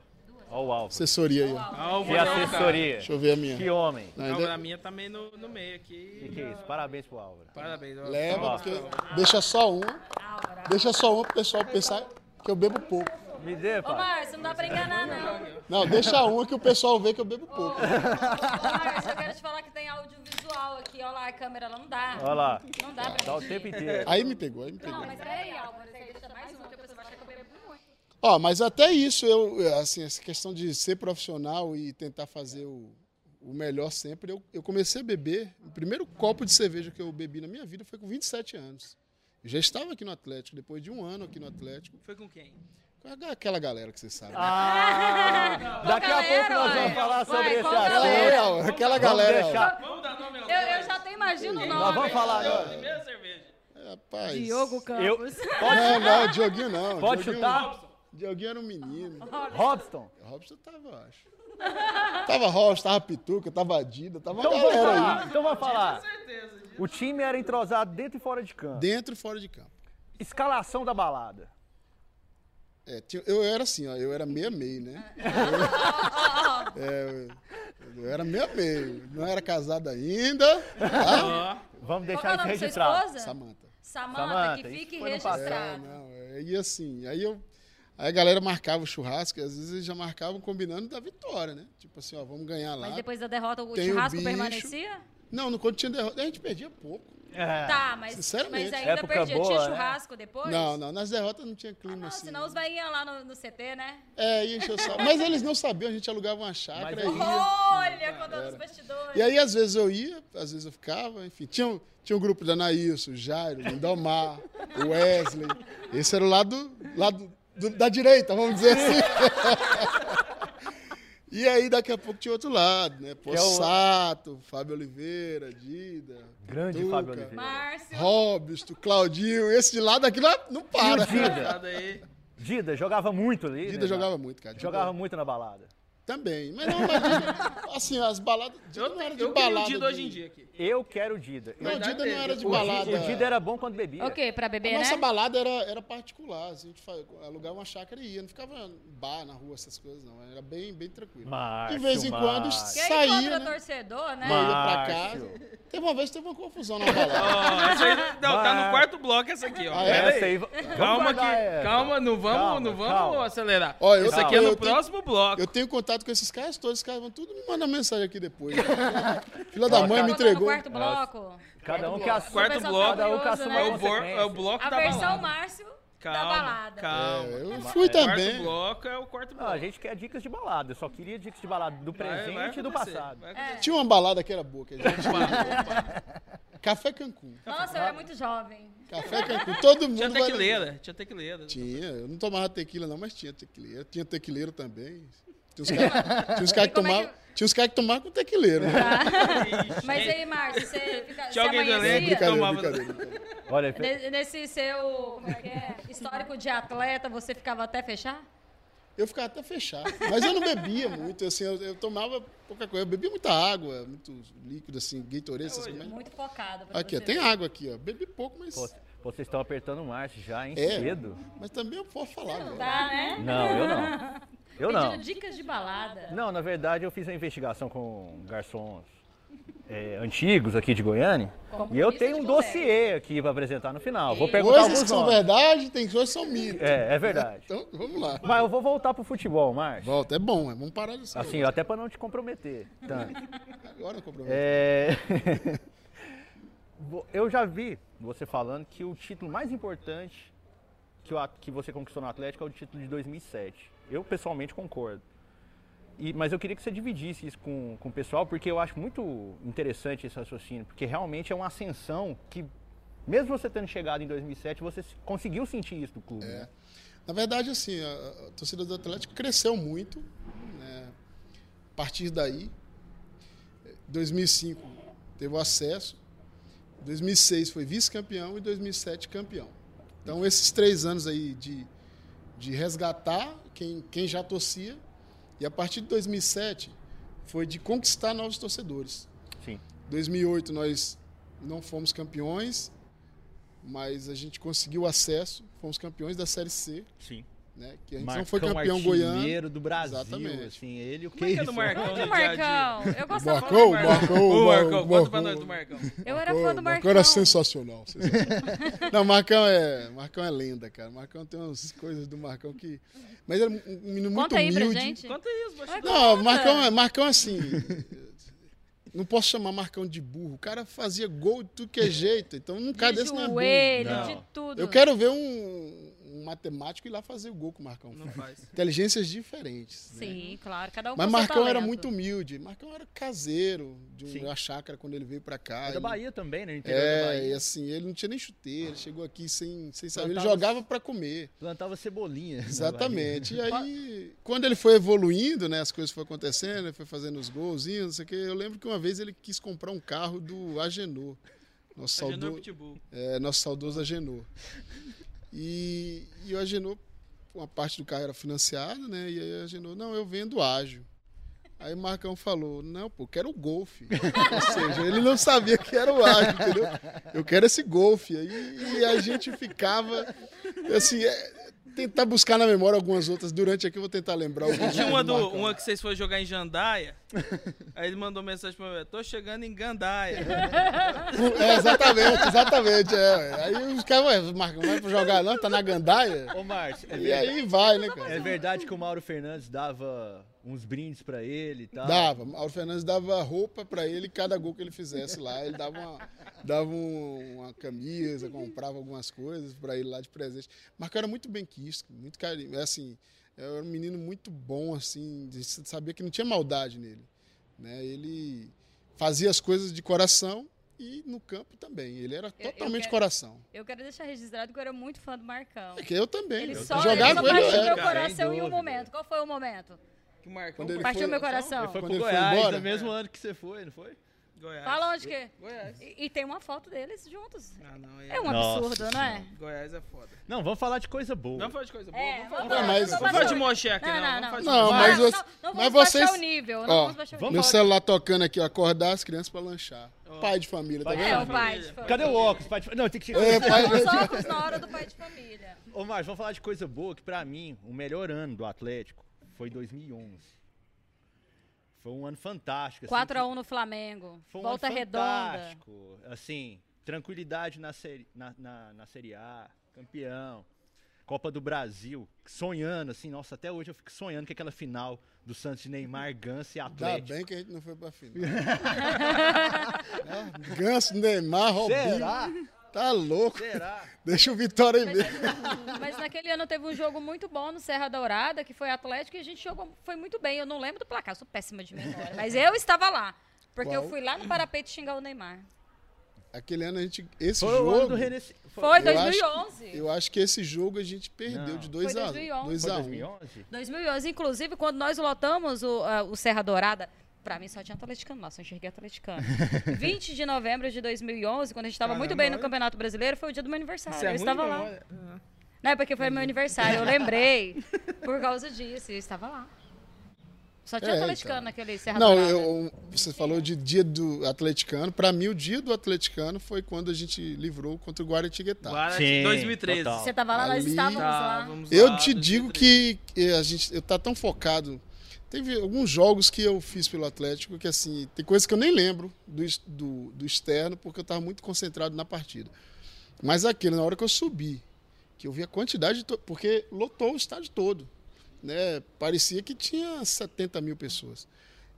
Ó o Álvaro. Assessoria aí. Alvo Que assessoria. Deixa eu ver a minha. Que homem. Não, ainda- a minha tá meio no, no meio aqui. Que que é isso? Parabéns pro Álvaro. Parabéns. ó. Leva, porque deixa só uma. Deixa só uma pro pessoal pensar que eu bebo pouco. Me dê, Ô, pai. Márcio, não dá pra enganar, não. Não, deixa uma que o pessoal vê que eu bebo pouco. Ô, Márcio, eu quero te falar que tem audiovisual aqui. Olha lá a câmera, ela não dá. Olha lá. Não dá pra Dá o gente tempo ir. inteiro. Aí me pegou, aí me pegou. Não, mas peraí, Álvaro, você deixa mais uma, que a pessoa vai achar que eu bebo muito. Ó, mas até isso, eu, assim, essa questão de ser profissional e tentar fazer o, o melhor sempre. Eu, eu comecei a beber, o primeiro copo de cerveja que eu bebi na minha vida foi com 27 anos. Eu já estava aqui no Atlético, depois de um ano aqui no Atlético, Foi com quem? com aquela galera que você sabe. né? Ah, [laughs] daqui a pouco galera, nós ué. vamos falar Ué, sobre esse assunto. galera? Aquela, aquela Vamos galera. deixar- Vamos dar nome aos Eu, eu já até imagino o Nós nome. vamos falar. Agora. primeira cerveja. Rapaz. Diogo Eu, Campos. Não, não, Dioguinho não. pode Dioguinho- chutar? Dioguinho era um menino. Robson. Robson tava, acho. Tava Robson, tava Pituca, tava Dida, tava Então vamos galera falar. aí. Então vamos falar. Certeza. disso. O time era entrosado dentro e fora de campo. Dentro e fora de campo. Escalação da balada. É, eu era assim, ó, eu era meia-meio, né? Eu, [laughs] é, eu era meia-meio. Não era casado ainda. Tá? Vamos é deixar o isso nome da sua registrado. Samanta. Samanta, que fique passado. É, registrado. não, é, e assim, aí eu. Aí a galera marcava o churrasco, e às vezes eles já marcavam combinando da vitória, né? Tipo assim, ó, vamos ganhar lá. Mas depois da derrota, o Tem o churrasco bicho. permanecia? Não, no quando tinha derrota, a gente perdia pouco. É. Tá, mas, Sinceramente. mas ainda Época perdia. boa, Tinha né? churrasco depois? Não, não, nas derrotas não tinha Ah, clima não, assim. senão os vai iam lá no, no CT, né? É, ia encher o saco. Mas eles não sabiam, a gente alugava uma chácara Mas e aí- ia. Olha, contando os bastidores. E aí, às vezes eu ia, às vezes eu ficava, enfim. Tinha, um- tinha um grupo da Anaílson, o Jairo, o Lindomar, o Wesley. Esse era o lado, lado do- da direita, vamos dizer assim. E aí, daqui a pouco tinha outro lado, né? é o- Possato, Fábio Oliveira, Dida. Grande Tuca, Fábio Oliveira. Márcio. Robusto, Claudinho, esse de lado aqui não, não para. Dida. [laughs] cuidado aí. Dida jogava muito ali. Dida né, jogava muito, cara. Dida- Jogava muito na balada. Também. Mas não, mas Dida, assim, as baladas. Dida Eu, não era de eu balada. um Dida hoje em dia aqui. Eu quero Dida. Eu- Não, Verdade Dida não era de o, balada. o Dida era bom quando bebia. O quê? Pra A beber, nossa né? balada era, era particular, assim, a gente fa- alugava uma chácara e ia, não ficava em bar na rua, essas coisas, não. Era bem, bem tranquilo. Márcio, de vez em quando Márcio. Quem saía, encontra né? torcedor, né? ia pra Márcio. casa. Teve uma vez que teve uma confusão na balada. [laughs] Essa aí, não, tá no quarto bloco essa aqui, ó. Ah, é? Essa aí. Calma que, essa. calma, não vamos, Calma, não vamos calma. acelerar. Ó, eu Isso aqui é no eu tenho- próximo bloco. Eu tenho contato com esses caras todos, os caras vão tudo me mandar mensagem aqui depois. [laughs] Filha da mãe me entregou. quarto bloco. Cada um que assuma. Quarto bloco, cada um que assuma né? É o, bor- consequência. é o bloco A da versão balada. Márcio da Calma, balada. calma. É, eu É, fui Quarto também. bloco é o quarto bloco. a gente quer dicas de balada. Eu só queria dicas de balada do presente vai e do passado. Tinha uma balada que era boa, que a gente... Café Cancún. Nossa, eu era muito jovem. Café Cancún. Todo mundo Tinha vai tequileira, tinha tequileira. Tinha, eu não tomava tequila não, mas tinha tequileira. Tinha tequileiro também. Tinha uns caras tinha uns cara que é tomavam que- tinha uns cara que tomavam com tequileiro. Né? Ixi, [laughs] Mas aí, Márcio, você, fica, Tinha alguém do elenco amanhecia? que Brincadeira, tomava- brincadeira, brincadeira. Olha, Ne- Nesse seu como é que é? histórico de atleta, você ficava até fechar? Eu ficava até fechar. Mas eu não bebia muito, assim, eu, eu tomava pouca coisa. Eu bebia muita água, muito líquido, assim, Gatorade, essas coisas. Muito focado. Aqui, ó, tem água aqui, ó. Bebi pouco, mas. pô, vocês estão apertando o Márcio já, hein? É. Cedo. Mas também eu posso falar, né? Tá, né? Não, eu não. [laughs] Eu não. Pedindo dicas de balada. Não, na verdade eu fiz a investigação com garçons é, antigos aqui de Goiânia. Como E eu tenho um dossiê aqui para apresentar no final. Vou perguntar Coisas que são nomes. verdade, tem coisas que são mito. É, é verdade. Então, vamos lá. Mas eu vou voltar pro futebol, Márcio. Volta, é bom, é vamos parar disso. Assim, até para não te comprometer. tanto. [laughs] Agora eu comprometo. É... [laughs] Eu já vi você falando que o título mais importante que, o, que você conquistou no Atlético é o título de 2007. Eu pessoalmente concordo. E- mas eu queria que você dividisse isso com, com o pessoal, porque eu acho muito interessante esse raciocínio, porque realmente é uma ascensão que, mesmo você tendo chegado em 2007, você se- conseguiu sentir isso do clube. né? Na verdade, assim, a, a torcida do Atlético cresceu muito. Né? A partir daí, 2005 teve o acesso, 2006 foi vice-campeão e 2007 campeão. Então, esses três anos aí de, de resgatar quem, quem já torcia, e a partir de 2007 foi de conquistar novos torcedores. Sim. 2008 nós não fomos campeões, mas a gente conseguiu acesso, fomos campeões da Série C, Sim. Né? Que a gente Marcão não foi campeão goiano. do Brasil, Exatamente. assim, ele o é que é do? Marcão o a dia? Marcão. Eu gostava Marcão, do Marcão. Marcão, Ô, Marcão, Marcão, conta pra Marcão. nós do Marcão. Eu era fã do Marcão. era sensacional. sensacional. não, Marcão é, Marcão é lenda, cara. Marcão tem umas coisas do Marcão que. Mas ele é um menino muito Conta aí pra humilde. gente. Conta isso, baixinho. Não, Marcão, é- Marcão assim. Não posso chamar Marcão de burro. O cara fazia gol de tudo que é jeito. Então um cara De desse não é burro. joelho, de tudo. Eu quero ver um matemático ir lá fazer o gol que o Marcão Não faz. faz. [laughs] Inteligências diferentes. né? Sim, claro. Cada um Mas com seu Marcão era muito humilde. Marcão era caseiro de Sim. uma chácara quando ele veio pra cá. É da Ele- Bahia também, né? Da É, e Bahia. assim, ele não tinha nem chuteiro, ele chegou aqui sem, sem saber. Ele jogava pra comer. Plantava cebolinha. Exatamente. E aí, quando ele foi evoluindo, né, as coisas foram acontecendo, ele foi fazendo os golzinhos, não sei o quê. Eu lembro que uma vez ele quis comprar um carro do Agenor. Nosso, Agenor saudo, é, nosso saudoso Agenor. E, e o Agenor, uma parte do carro era financiada, né? E aí o Agenor, não, eu vendo ágil. Aí o Marcão falou, não, pô, quero o Golf. [laughs] Ou seja, ele não sabia que era o ágil, entendeu? Eu quero esse Golf. Aí, e a gente ficava, assim, é, tentar buscar na memória algumas outras. Durante aqui eu vou tentar lembrar algumas. Tinha uma, do, uma que vocês foram jogar em Jandaia. Aí ele mandou mensagem pra mim: tô chegando em Gandaia. [laughs] É, exatamente, exatamente. É. Aí os caras, Marcão, não vai pra jogar não? Tá na gandaia? Ô, Márcio, é E verdade, aí vai, né, cara? é verdade que o Mauro Fernandes dava uns brindes pra ele e tal? Dava. Mauro Fernandes dava roupa pra ele cada gol que ele fizesse lá. Ele dava uma, dava um- uma camisa, comprava algumas coisas pra ele lá de presente. Marcão era muito bem quisto, muito carinho. É assim, era um menino muito bom, assim, de sabia que não tinha maldade nele. Né? Ele fazia as coisas de coração e no campo também. Ele era eu totalmente quero- coração. Eu quero deixar registrado que eu era muito fã do Marcão. É que eu também. Ele eu só, jogar ele só eu partiu meu coração em um momento. Qual foi o momento? Que o Marcão Quando ele Partiu foi- meu coração. Ele foi Quando pro ele foi Goiás, embora? no mesmo ano que você foi, não foi? Goiás. Fala onde que é. Goiás. E, e tem uma foto deles juntos. Ah, não. É um Nossa absurdo, não é? Goiás é foda. Não, vamos falar de coisa boa. Vamos falar de coisa boa. É, vamos falar vamos de falar- coisa mas- boa. Vamos falar de Moche aqui, Não, não. não, Vamos não. falar de Não, Moche. mas você- não, mas vamos vocês- baixar o nível. Não Ó, vamos baixar o meu nível. celular tocando aqui, ó, acordar as crianças pra lanchar. Pai de família, tá Pai de vendo? É, o pai. de Cadê família. o óculos? pai de- Não, tem que É, pai Os óculos [laughs] na hora do pai de família. Ô, Márcio, vamos falar de coisa boa, que pra mim, o melhor ano do Atlético foi 2011. Foi um ano fantástico. assim, 4x1 no Flamengo. Foi um Volta ano redonda. fantástico. Assim, tranquilidade na série, na, na, na série A, campeão. Copa do Brasil, sonhando, assim, nossa, até hoje eu fico sonhando que aquela final do Santos de Neymar, Ganso e Ainda Atlético. bem que a gente não foi pra final. [laughs] É, Ganso, Neymar, Robinho. Será? Tá louco. Será? [laughs] Deixa o Vitória aí mesmo. mas naquele ano teve um jogo muito bom no Serra Dourada, que foi Atlético, e a gente jogou, foi muito bem. Eu não lembro do placar, sou péssima de memória. Mas eu estava lá. Porque eu Qual? fui lá no parapeito xingar o Neymar. Aquele ano a gente. Esse Foi o ano jogo. do Renasc... Foi, Eu acho 2011. Eu acho que esse jogo a gente perdeu Não. de 2 Foi a 1 2011. 2 Foi a 1 2011? 2011, inclusive, quando nós lotamos o, ah, o Serra Dourada, pra mim só tinha atleticano lá, só enxerguei atleticano. [laughs] 20 de novembro de 2011, quando a gente estava muito Caramba, bem no. Campeonato Brasileiro, foi o dia do meu aniversário. Isso é eu ruim estava lá. Ah. Não é porque foi meu aniversário, eu lembrei [laughs] por causa disso, eu estava lá. Só tinha É, atleticano então. naquele Serra Não, eu- você falou de dia do atleticano. Pra mim, o dia do atleticano foi quando a gente livrou contra o Guaratinguetá. Guarda- Sim, 2013. total. Você tava lá, nós Ali- estávamos lá. Eu te digo 2013. que que a gente eu tá tão focado. Teve alguns jogos que eu fiz pelo Atlético que assim, tem coisas que eu nem lembro do, do, do externo porque eu estava muito concentrado na partida. Mas aquele na hora que eu subi, que eu vi a quantidade de porque lotou o estádio todo, né? Parecia que tinha 70 mil pessoas.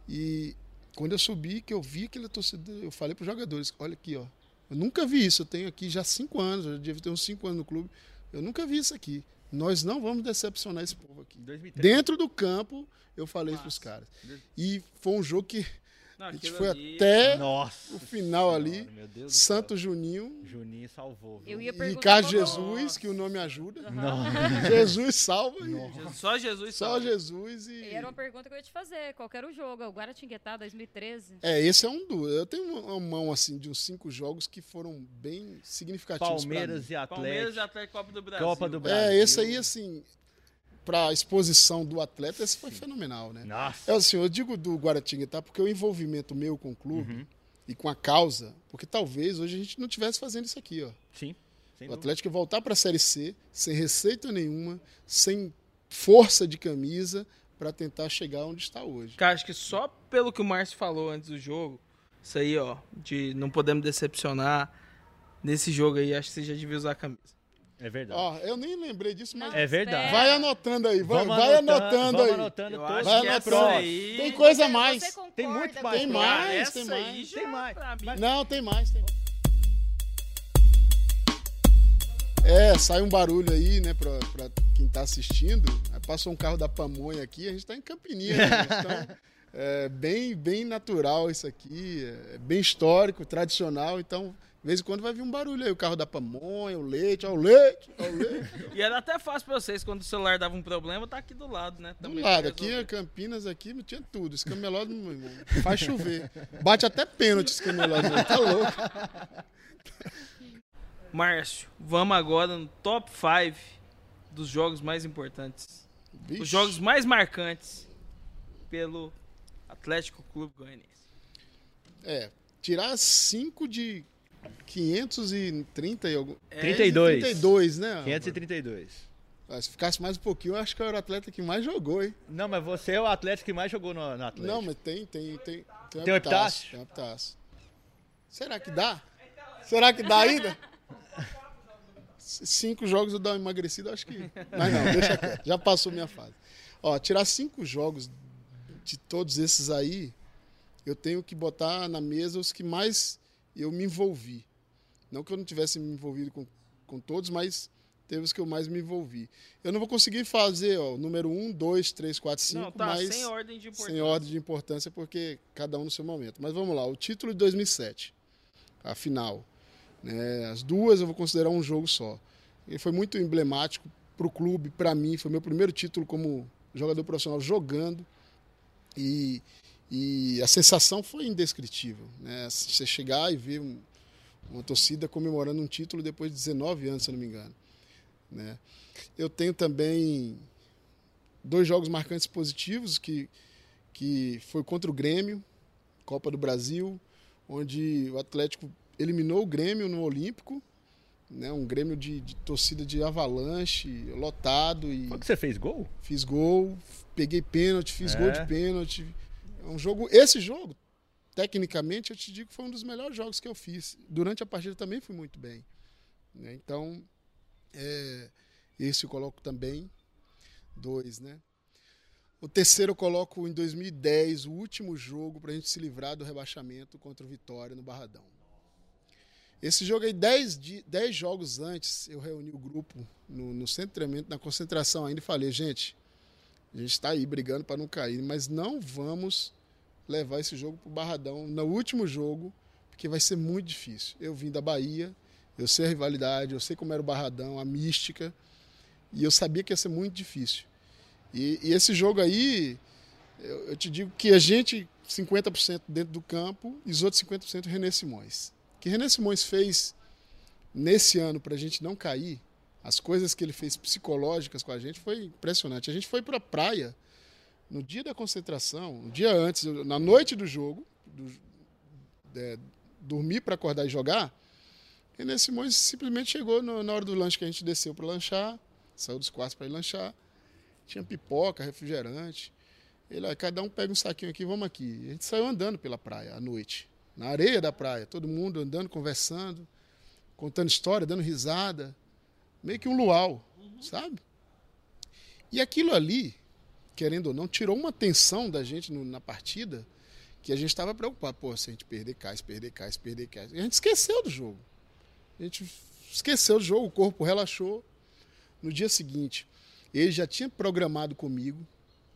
E quando eu subi, que eu vi aquele torcedor, eu falei para os jogadores, olha aqui, ó, eu nunca vi isso. Eu tenho aqui já cinco anos, eu devo ter uns cinco anos no clube. Eu nunca vi isso aqui. Nós não vamos decepcionar esse povo aqui. 2013. Dentro do campo, eu falei isso pros caras. E foi um jogo que Não, a gente foi ali- até Nossa. o final Senhora, ali. meu Deus do Santo céu. Juninho Juninho salvou. viu? Eu ia e perguntar Ricardo Jesus, que o nome ajuda. Não. [laughs] Jesus salva. e Só Jesus Só salva. Jesus e. E era uma pergunta que eu ia te fazer. Qual era o jogo? É O Guaratinguetá 2013? É, esse é um do. Eu tenho uma mão assim de uns cinco jogos que foram bem significativos. Palmeiras e Palmeiras e Atlético. Atlético Copa do Brasil. Copa do Brasil. É, esse aí, assim, pra exposição do atleta, esse foi fenomenal, né? Nossa. É assim, eu digo do Guaratinguetá porque o envolvimento meu com o clube Uhum. e com a causa, porque talvez hoje a gente não estivesse fazendo isso aqui, ó. Sim. Sem O. Atlético voltar para a Série C, sem receita nenhuma, sem força de camisa, para tentar chegar onde está hoje. Cara, acho que só pelo que o Márcio falou antes do jogo, isso aí, ó, de não podemos decepcionar, nesse jogo aí, acho que você já devia usar a camisa. É verdade. Ó, eu nem lembrei disso, mas É verdade. vai anotando aí, vai, Vamos vai anotando, vamos aí. anotando Eu todos Vai essa anotando. aí... Tem coisa a mais. Tem muito mais Tem prós. mais, essa tem aí mais. já, Tem mais. Não, tem mais, tem mais. É, sai um barulho aí, né, pra, pra quem tá assistindo. Passou um carro da pamonha aqui, a gente tá em Campininha, né? Então, [laughs] é bem, bem natural isso aqui, é bem histórico, tradicional, então de vez em quando vai vir um barulho aí, o carro da pamonha, o leite, ó, o leite, ó, o leite. [laughs] E era até fácil pra vocês, quando o celular dava um problema, tá aqui do lado, né? Do Também lado, pra aqui resolver. em Campinas, aqui tinha tudo. Esse camelódromo, meu irmão, faz chover. Bate até pênalti esse camelódromo, tá louco. [laughs] Márcio, vamos agora no top 5 dos jogos mais importantes. Vixe. Os jogos mais marcantes pelo Atlético Clube Goianiense. É, tirar 5 de 530 e algum... É, 32. 32, né? 532. Ah, Se ficasse mais um pouquinho, eu acho que eu era o atleta que mais jogou, hein? Não, mas você é o atleta que mais jogou no, no Atlético. Não, mas tem, tem, tem. Tem, Tem o epitácio? Tem o epitácio. Será que dá? Será que dá ainda? [laughs] Cinco jogos eu dou uma emagrecida, acho que. Mas não, deixa quieto. Já passou minha fase. Ó, tirar cinco jogos de todos esses aí, eu tenho que botar na mesa os que mais eu me envolvi. Não que eu não tivesse me envolvido com, com todos, mas teve os que eu mais me envolvi. Eu não vou conseguir fazer, ó, o número um, dois, três, quatro, cinco, Não, tá, mas sem ordem de importância. sem ordem de importância, porque cada um no seu momento. Mas vamos lá, o título de 2007, a final. né, as duas eu vou considerar um jogo só. Ele foi muito emblemático para o clube, para mim, foi meu primeiro título como jogador profissional jogando. E, e a sensação foi indescritível. Né? Você chegar e ver um- uma torcida comemorando um título depois de 19 anos, se não me engano. Né? Eu tenho também dois jogos marcantes positivos, que, que foi contra o Grêmio, Copa do Brasil, onde o Atlético eliminou o Grêmio no Olímpico, né? um Grêmio de, de torcida de avalanche, lotado, e que você fez gol? fiz gol, peguei pênalti, fiz É. gol de pênalti. Um jogo, esse jogo, tecnicamente, eu te digo que foi um dos melhores jogos que eu fiz. Durante a partida também fui muito bem. né? Então, é, esse eu coloco também. Dois, né? O terceiro eu coloco em 2010, o último jogo para a gente se livrar do rebaixamento contra o Vitória no Barradão. Esse jogo aí, 10 di- 10 jogos antes, eu reuni o grupo no, no centro de treinamento, na concentração ainda, e falei, gente, a gente está aí brigando para não cair, mas não vamos levar esse jogo para o Barradão no último jogo, porque vai ser muito difícil. Eu vim da Bahia, eu sei a rivalidade, eu sei como era o Barradão, a mística, e eu sabia que ia ser muito difícil. E, e esse jogo aí, eu, eu te digo que a gente, 50% dentro do campo, e os outros 50% René Simões. O que René Simões fez nesse ano para a gente não cair, as coisas que ele fez psicológicas com a gente foi impressionante. A gente foi para a praia no dia da concentração, no dia antes, na noite do jogo, do, é, dormir para acordar e jogar. René Simões simplesmente chegou no- na hora do lanche que a gente desceu para lanchar, saiu dos quartos para ir lanchar. Tinha pipoca, refrigerante. Ele, "Ah, cada um pega um saquinho aqui, vamos aqui. A gente saiu andando pela praia à noite, na areia da praia, todo mundo andando, conversando, contando história, dando risada, meio que um luau, sabe? E aquilo ali, querendo ou não, tirou uma tensão da gente no- na partida que a gente estava preocupado. Pô, se a gente perder, cai, se perder, cai, se perder, cai. E a gente esqueceu do jogo. A gente esqueceu do jogo, o corpo relaxou. No dia seguinte, ele já tinha programado comigo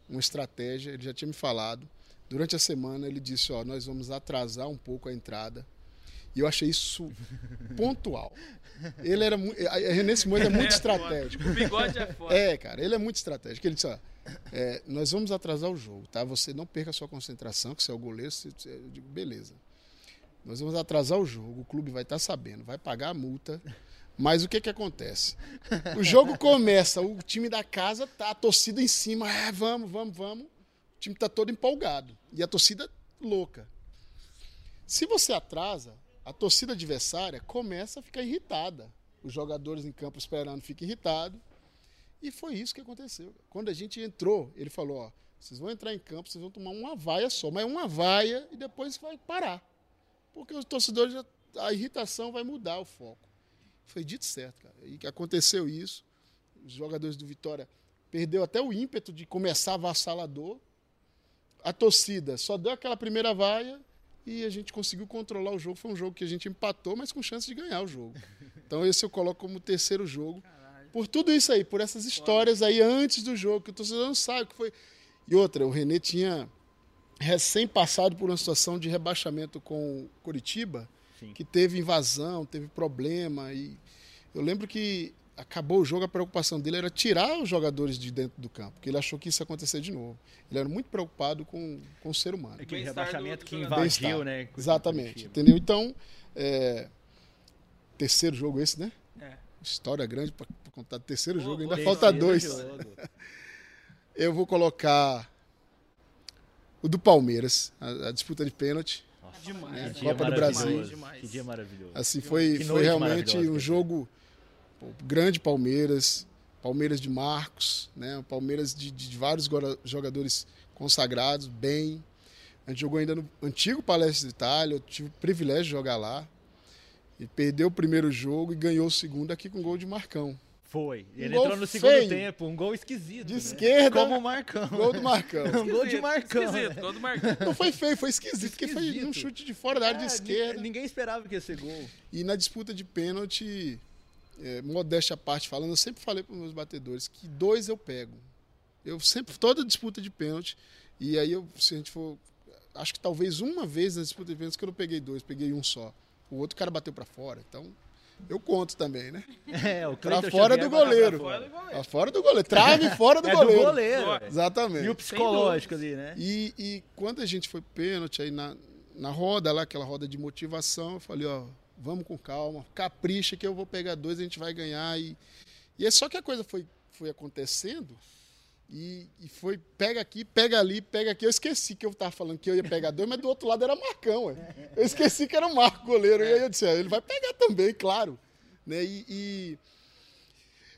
uma estratégia, ele já tinha me falado. Durante a semana, ele disse: Ó, nós vamos atrasar um pouco a entrada. E eu achei isso [laughs] pontual. Ele era muito. René Simões é muito estratégico. O bigode é foda. É, cara, ele é muito estratégico. Ele disse, ó, é, nós vamos atrasar o jogo, tá? Você não perca a sua concentração, que você é o goleiro. Você, eu digo, beleza. Nós vamos atrasar o jogo, o clube vai estar sabendo, vai pagar a multa. Mas o que que acontece? O jogo começa, o time da casa tá, a torcida em cima, ah, vamos, vamos, vamos. O time tá todo empolgado. E a torcida louca. Se você atrasa, a torcida adversária começa a ficar irritada. Os jogadores em campo esperando ficam irritados. E foi isso que aconteceu. Quando a gente entrou, ele falou: ó, vocês vão entrar em campo, vocês vão tomar uma vaia só, mas uma vaia e depois vai parar. Porque os torcedores, já, a irritação vai mudar o foco. Foi dito certo, cara. E aconteceu isso. Os jogadores do Vitória perdeu até o ímpeto de começar avassalador. A torcida só deu aquela primeira vaia, e a gente conseguiu controlar o jogo. Foi um jogo que a gente empatou, mas com chance de ganhar o jogo. Então esse eu coloco como terceiro jogo. Por tudo isso aí, por essas histórias aí antes do jogo, que o torcedor não sabe o que foi. E outra, o Renê tinha recém passado por uma situação de rebaixamento com o Curitiba, Sim. que teve invasão, teve problema. E eu lembro que acabou o jogo, a preocupação dele era tirar os jogadores de dentro do campo, porque ele achou que isso ia acontecer de novo. Ele era muito preocupado com, com o ser humano. Aquele rebaixamento que invadiu, né? Exatamente, entendeu? Então, é, terceiro jogo esse, né? É. História grande para contar terceiro Pô, jogo, ainda falta Terceiro dois. jogo. [laughs] Eu vou colocar o do Palmeiras, a, a disputa de pênalti. Demais. É, né? Que dia Copa do Brasil. Demais, Que dia maravilhoso. Assim, foi, foi realmente um jogo pô, grande Palmeiras, Palmeiras de Marcos, né? Palmeiras de, de vários jogadores consagrados, bem. A gente jogou ainda no antigo Palestra de Itália, eu tive o privilégio de jogar lá. E perdeu o primeiro jogo e ganhou o segundo aqui com gol de Marcão. Foi. Um Ele entrou no segundo feio. tempo, um gol esquisito. De né? esquerda, Como o Marcão. Gol do Marcão. [laughs] Um gol de Esquisito, Marcão. Esquisito, gol do Marcão. Não foi feio, foi esquisito, porque foi Esquisito. um chute de fora da área de É, esquerda. ni- Ninguém esperava que ia ser gol. E na disputa de pênalti, é, modéstia à parte falando, eu sempre falei para os meus batedores que dois eu pego. Eu sempre, toda disputa de pênalti, e aí eu, se a gente for. Acho que talvez uma vez na disputa de pênalti que eu não peguei dois, peguei um só. O outro cara bateu para fora, então eu conto também, né? [laughs] É, o Pra fora Xavier do bateu pra goleiro. Fora do goleiro. Pra fora do goleiro, trave [laughs] fora do É goleiro. do goleiro. Exatamente. E o psicológico ali, né? E, e quando a gente foi pênalti aí na, na roda lá, aquela roda de motivação, eu falei, ó, vamos com calma, capricha que eu vou pegar dois, a gente vai ganhar. E, e é só que a coisa foi, foi acontecendo e, e foi pega aqui, pega ali, pega aqui. Eu esqueci que eu tava falando que eu ia pegar dois, mas do outro lado era Marcão, ué. Eu esqueci que era o Marco goleiro. E aí eu disse, ah, ele vai pegar também, claro. Né? E, e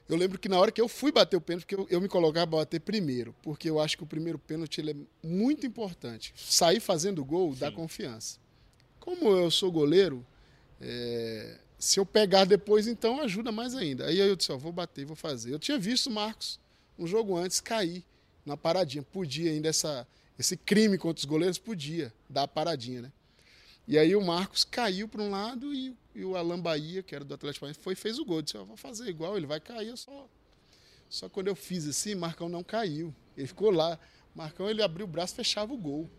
eu lembro que na hora que eu fui bater o pênalti, porque eu, eu me colocava para bater primeiro, porque eu acho que o primeiro pênalti é muito importante. Sair fazendo gol dá Sim. confiança. Como eu sou goleiro, é, se eu pegar depois, então ajuda mais ainda. Aí eu disse, ó, vou bater, vou fazer. Eu tinha visto o Marcos um jogo antes cair na paradinha. Podia ainda essa, esse crime contra os goleiros, podia dar a paradinha, né? E aí o Marcos caiu para um lado e, e o Alan Bahia, que era do Atlético Paranaense, foi fez o gol. Disse, eu vou fazer igual, ele vai cair, só... Só quando eu fiz assim, Marcão não caiu. Ele ficou lá. Marcão, ele abriu o braço fechava o gol.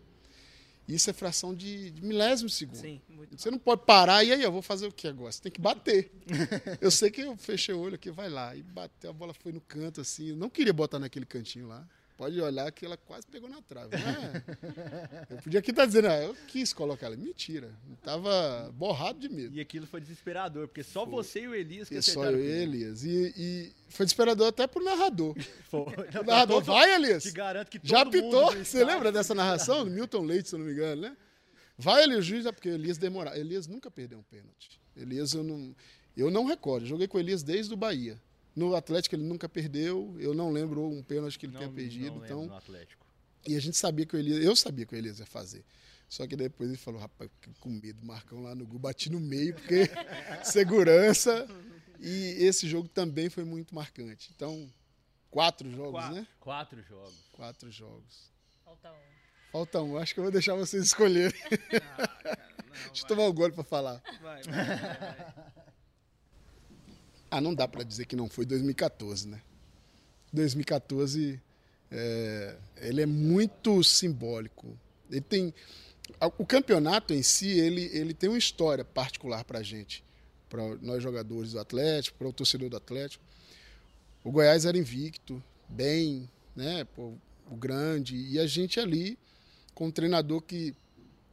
Isso é fração de, de milésimo segundo. Sim. Você não pode parar e aí eu vou fazer o que agora? Você tem que bater. [laughs] eu sei que eu fechei o olho aqui, vai lá. E bateu, a bola foi no canto assim. Eu não queria botar naquele cantinho lá. Pode olhar que ela quase pegou na trave. É? [laughs] Eu podia aqui estar dizendo, ah, eu quis colocar ela. Mentira. Eu tava borrado de medo. E aquilo foi desesperador, porque só você e o Elias que E só acertaram. eu e o. Elias. E, e foi desesperador até pro narrador. [laughs] Foi. O narrador, vai, Elias. Te garanto que Já todo mundo apitou? do Você lembra dessa foi narração? Do Milton Leite, se eu não me engano, né? Vai ali o juiz, é porque Elias demorava. Elias nunca perdeu um pênalti. Elias eu não. Eu não recordo. Eu joguei com o Elias desde o Bahia. No Atlético ele nunca perdeu. Eu não lembro um pênalti que ele Não, tenha perdido. então, no Atlético. e a gente sabia que o Elias. Eu sabia que o Elias ia fazer. Só que depois ele falou, rapaz, com medo, Marcão lá no gol, bati no meio, porque [laughs] segurança. E esse jogo também foi muito marcante. Então, quatro jogos, Quatro. né? Quatro jogos. Quatro jogos. Falta um. Falta um, acho que eu vou deixar vocês escolherem. Ah, cara, não, [laughs] Deixa eu tomar um gole pra falar. vai, vai, vai, vai. Ah, não dá pra dizer que não foi 2014, né? 2014, é, ele é muito simbólico. Ele tem a- o campeonato em si, ele, ele tem uma história particular pra gente, para nós jogadores do Atlético, para o torcedor do Atlético. O Goiás era invicto, bem, né? Pô, o grande e a gente ali com um treinador que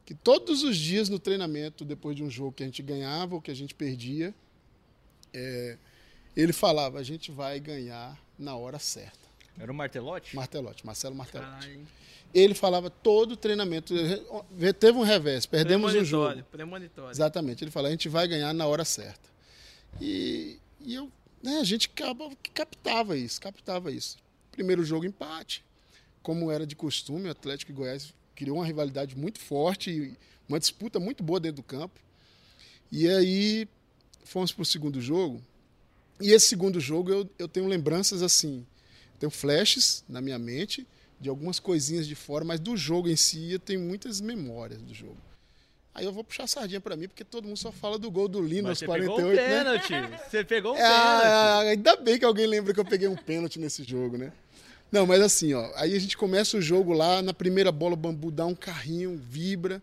que todos os dias no treinamento, depois de um jogo que a gente ganhava ou que a gente perdia, ele falava: a gente vai ganhar na hora certa. Era o Martelotti? Martelotti, Marcelo Martelotti. Caralho. Ele falava todo o treinamento. Teve um revés, perdemos um jogo. premonitório. Exatamente. Ele falava: a gente vai ganhar na hora certa. E, e eu, né, a gente captava isso, captava isso. Primeiro jogo, empate. Como era de costume, o Atlético e Goiás criou uma rivalidade muito forte, e uma disputa muito boa dentro do campo. E aí fomos para o segundo jogo. E esse segundo jogo eu, eu tenho lembranças assim, tenho flashes na minha mente de algumas coisinhas de fora, mas do jogo em si eu tenho muitas memórias do jogo. Aí eu vou puxar a sardinha pra mim, porque todo mundo só fala do gol do Lino aos Mas você pegou 48, um né? pênalti. Você pegou um É, pênalti. ainda bem que alguém lembra que eu peguei um pênalti nesse jogo, né? Não, mas assim, ó, aí a gente começa o jogo lá, na primeira bola o bambu dá um carrinho, vibra.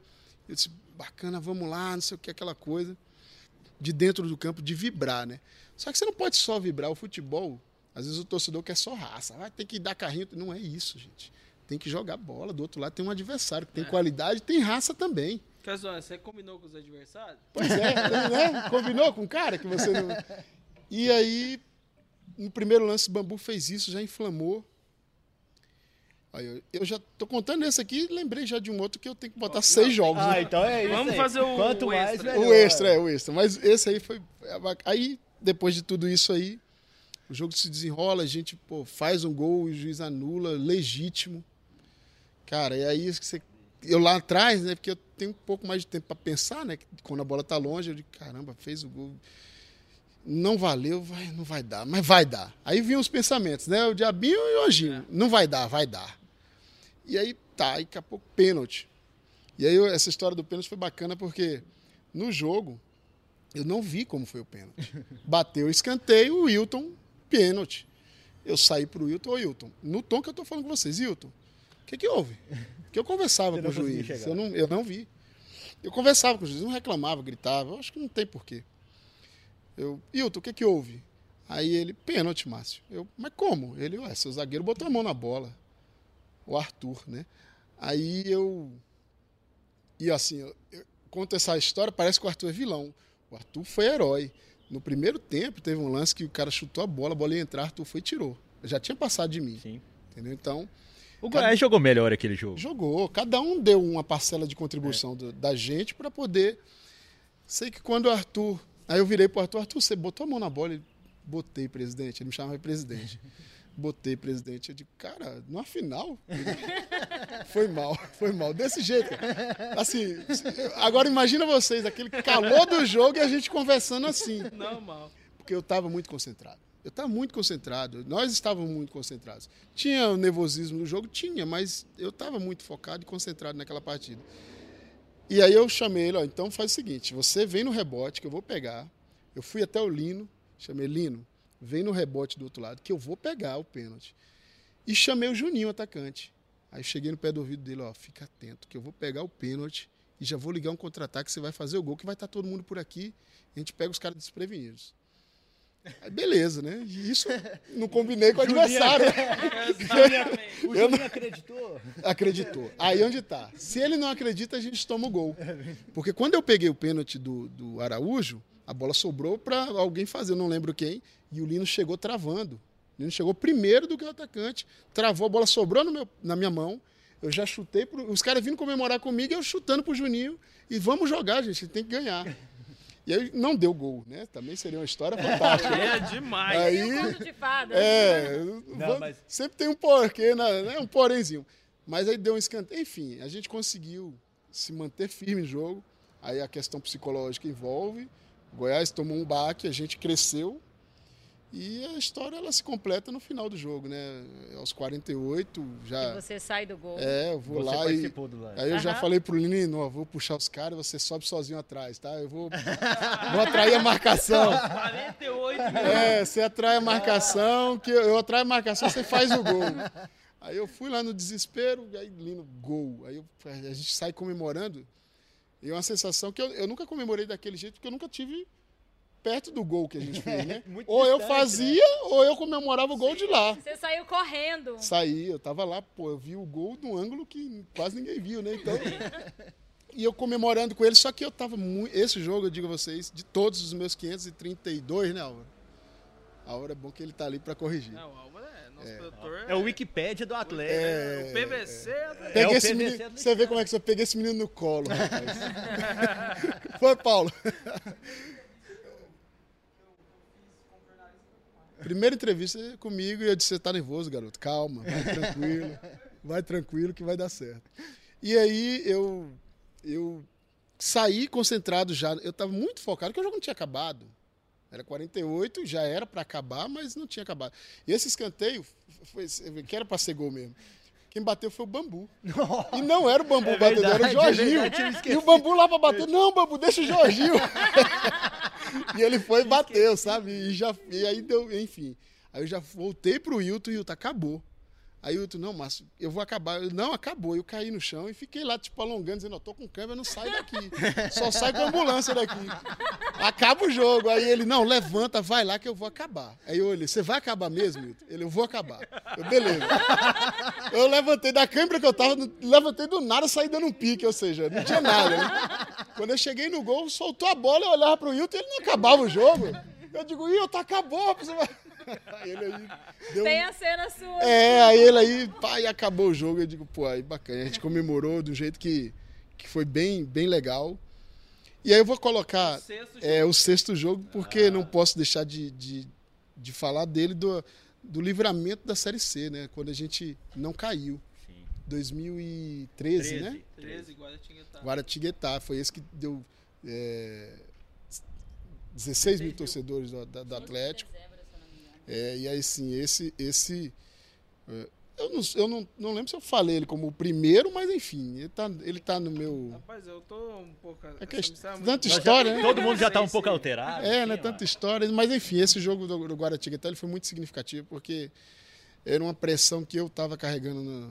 Eu disse, bacana, vamos lá, não sei o que, aquela coisa. De dentro do campo, de vibrar, né? Só que você não pode só vibrar. O futebol, às vezes o torcedor quer só raça. Vai ter que dar carrinho. Não é isso, gente. Tem que jogar bola. Do outro lado tem um adversário que tem qualidade tem raça também. Casona, você combinou com os adversários? Pois é, [laughs] né? Combinou com o cara que você não. E aí, no primeiro lance, o Bambu fez isso, já inflamou. Aí eu, eu já tô contando esse aqui, lembrei já de um outro que eu tenho que botar seis jogos. Ah, né? então é isso. Vamos aí. fazer o- Quanto o mais, extra. melhor. O extra, é, o extra. Mas esse aí foi. Aí, depois de tudo isso aí, o jogo se desenrola, a gente pô, faz um gol, o juiz anula, legítimo. Cara, e aí você, eu lá atrás, né? Porque eu tenho um pouco mais de tempo para pensar, né? Quando a bola tá longe, eu digo, caramba, fez o gol. Não valeu, vai, não vai dar, mas vai dar. Aí vinham os pensamentos, né? O diabinho e o anjinho. Não vai dar, vai dar. E aí tá, aí daqui a pouco pênalti. E aí essa história do pênalti foi bacana porque no jogo eu não vi como foi o pênalti. Bateu o escanteio, o Wilton, pênalti. Eu saí pro Wilton, ô Wilton, no tom que eu tô falando com vocês, Wilton, o que que houve? Que eu conversava [laughs] Você com o juiz, chegar. eu não, eu não vi. Eu conversava com o juiz, não reclamava, gritava, eu acho que não tem porquê. Eu, Wilton, o que que houve? Aí ele, pênalti, Márcio. Eu, mas como? Ele, ué, seu zagueiro botou a mão na bola. O Arthur, né? Aí eu. E assim, eu, eu conto essa história, parece que o Arthur é vilão. O Arthur foi herói. No primeiro tempo, teve um lance que o cara chutou a bola, a bola ia entrar, Arthur foi e tirou. Já tinha passado de mim. Sim. Entendeu? Então, O Goiás jogou melhor aquele jogo. jogou. Cada um deu uma parcela de contribuição do- da gente para poder. Sei que quando o Arthur. Aí eu virei pro Arthur, Arthur, você botou a mão na bola? Ele, botei, presidente. Ele me chamava de presidente. [laughs] Botei, presidente. Eu digo, cara, numa final? [laughs] Foi mal, foi mal. Desse jeito. cara. Assim, agora imagina vocês, aquele calor do jogo e a gente conversando assim Não, mal. porque eu estava muito concentrado. Eu estava muito concentrado. Nós estávamos muito concentrados. Tinha o nervosismo do jogo? Tinha, mas eu estava muito focado e concentrado naquela partida. E aí eu chamei ele, ó, então faz o seguinte, você vem no rebote que eu vou pegar. Eu fui até o Lino, chamei Lino, vem no rebote do outro lado que eu vou pegar o pênalti. E chamei o Juninho, o atacante. Aí cheguei no pé do ouvido dele, ó, fica atento que eu vou pegar o pênalti e já vou ligar um contra-ataque, você vai fazer o gol que vai estar todo mundo por aqui. A gente pega os caras desprevenidos. Aí beleza, né? E isso [laughs] não combinei com o adversário. Exatamente. O Juninho acreditou? Acreditou. Aí onde tá? Se ele não acredita, a gente toma o gol. Porque quando eu peguei o pênalti do, do Araújo, a bola sobrou para alguém fazer, eu não lembro quem, e o Lino chegou travando. O Lino chegou primeiro do que o atacante, travou, a bola sobrou no meu- na minha mão. Eu já chutei, pro, os caras vindo comemorar comigo, eu chutando pro Juninho. E vamos jogar, gente, tem que ganhar. E aí não deu gol, né? Também seria uma história fantástica. né? É demais. Aí- de fada? É, Não, vou- mas- sempre tem um porquê, né? né? um porémzinho. Mas aí deu um escanteio. Enfim, a gente conseguiu se manter firme no jogo. Aí a questão psicológica envolve. Goiás tomou um baque, a gente cresceu. E a história ela se completa no final do jogo, né? Aos 48, E já. você sai do gol. É, eu vou Você lá e. participou do lance. Aí eu já Aham. falei pro Lino, ó, vou puxar os caras, você sobe sozinho atrás, tá? Eu vou, vou atrair a marcação. [laughs] 48 minutos. É, você atrai a marcação, que eu, eu atraio a marcação, você faz o gol. Aí eu fui lá no desespero, e aí Lino, gol. Aí eu- a gente sai comemorando. E é uma sensação que eu, eu nunca comemorei daquele jeito, porque eu nunca tive perto do gol que a gente fez, né? [laughs] Muito ou eu distante, fazia, ou eu comemorava o gol de lá. Você saiu correndo. Saí, eu tava lá, pô, eu vi o gol num ângulo que quase ninguém viu, né? Então. [laughs] E eu comemorando com ele, só que eu tava muito. Esse jogo, eu digo a vocês, de todos os meus 532, né, Álvaro? A hora é bom que ele tá ali pra corrigir. Não, o Álvaro é nosso produtor. É o Wikipédia do Atlético. É, o PVC. é- Peguei É o esse PVC menino, do você vê como é que eu peguei esse menino no colo, [laughs] rapaz. Foi, Paulo. Primeira entrevista comigo e eu disse: Você tá nervoso, garoto? Calma, vai tranquilo, [laughs] vai tranquilo que vai dar certo. E aí eu, eu saí concentrado já. Eu estava muito focado, porque o jogo não tinha acabado. Era 48, já era para acabar, mas não tinha acabado. E esse escanteio, foi, que era para ser gol mesmo. Quem bateu foi o bambu. E não era o bambu É batendo, era o verdade, é Jorginho. verdade, eu esqueci. e o bambu lá pra bater, não, bambu, deixa o Jorginho. [laughs] e ele foi e bateu, sabe? E, já, e aí deu, enfim. Aí eu já voltei pro Wilton e o Wilton acabou. Aí o Wilton, não, Márcio, eu vou acabar. Eu, não, acabou. Eu caí no chão e fiquei lá, tipo, alongando, dizendo, eu tô com câmera, não sai daqui. Só sai com a ambulância daqui. Acaba o jogo. Aí ele, não, levanta, vai lá que eu vou acabar. Aí eu olhei, você vai acabar mesmo, Wilton? Ele, eu vou acabar. Eu, beleza. Eu levantei da câmera que eu tava, levantei do nada, saí dando um pique, ou seja, não tinha nada, né? Quando eu cheguei no gol, soltou a bola, eu olhava pro Wilton e ele não acabava o jogo. Eu digo, Wilton, acabou. Você vai... Aí ele aí deu Tem a cena sua. é, aí ele aí, e acabou o jogo. Eu digo, pô, aí bacana. A gente comemorou de um jeito que, que foi bem, bem legal. E aí eu vou colocar O sexto é, o sexto jogo, porque não posso deixar de, de, de falar dele do, do livramento da Série C, né? Quando a gente não caiu. Sim. 2013, né? 13, Guaratinguetá. Guaratinguetá, foi esse que deu é, 16 mil torcedores do, da- do Atlético. É, e aí sim, esse. esse é, eu não, eu não, não lembro se eu falei ele como o primeiro, mas enfim, ele tá, ele tá no meu. Rapaz, eu tô um pouco... É que é muito tanta história, né? Todo mundo já tá um pouco alterado. É, né? assim. Tanta história. Mas enfim, esse jogo do, do Guaratinguetá ele foi muito significativo, porque era uma pressão que eu estava carregando na-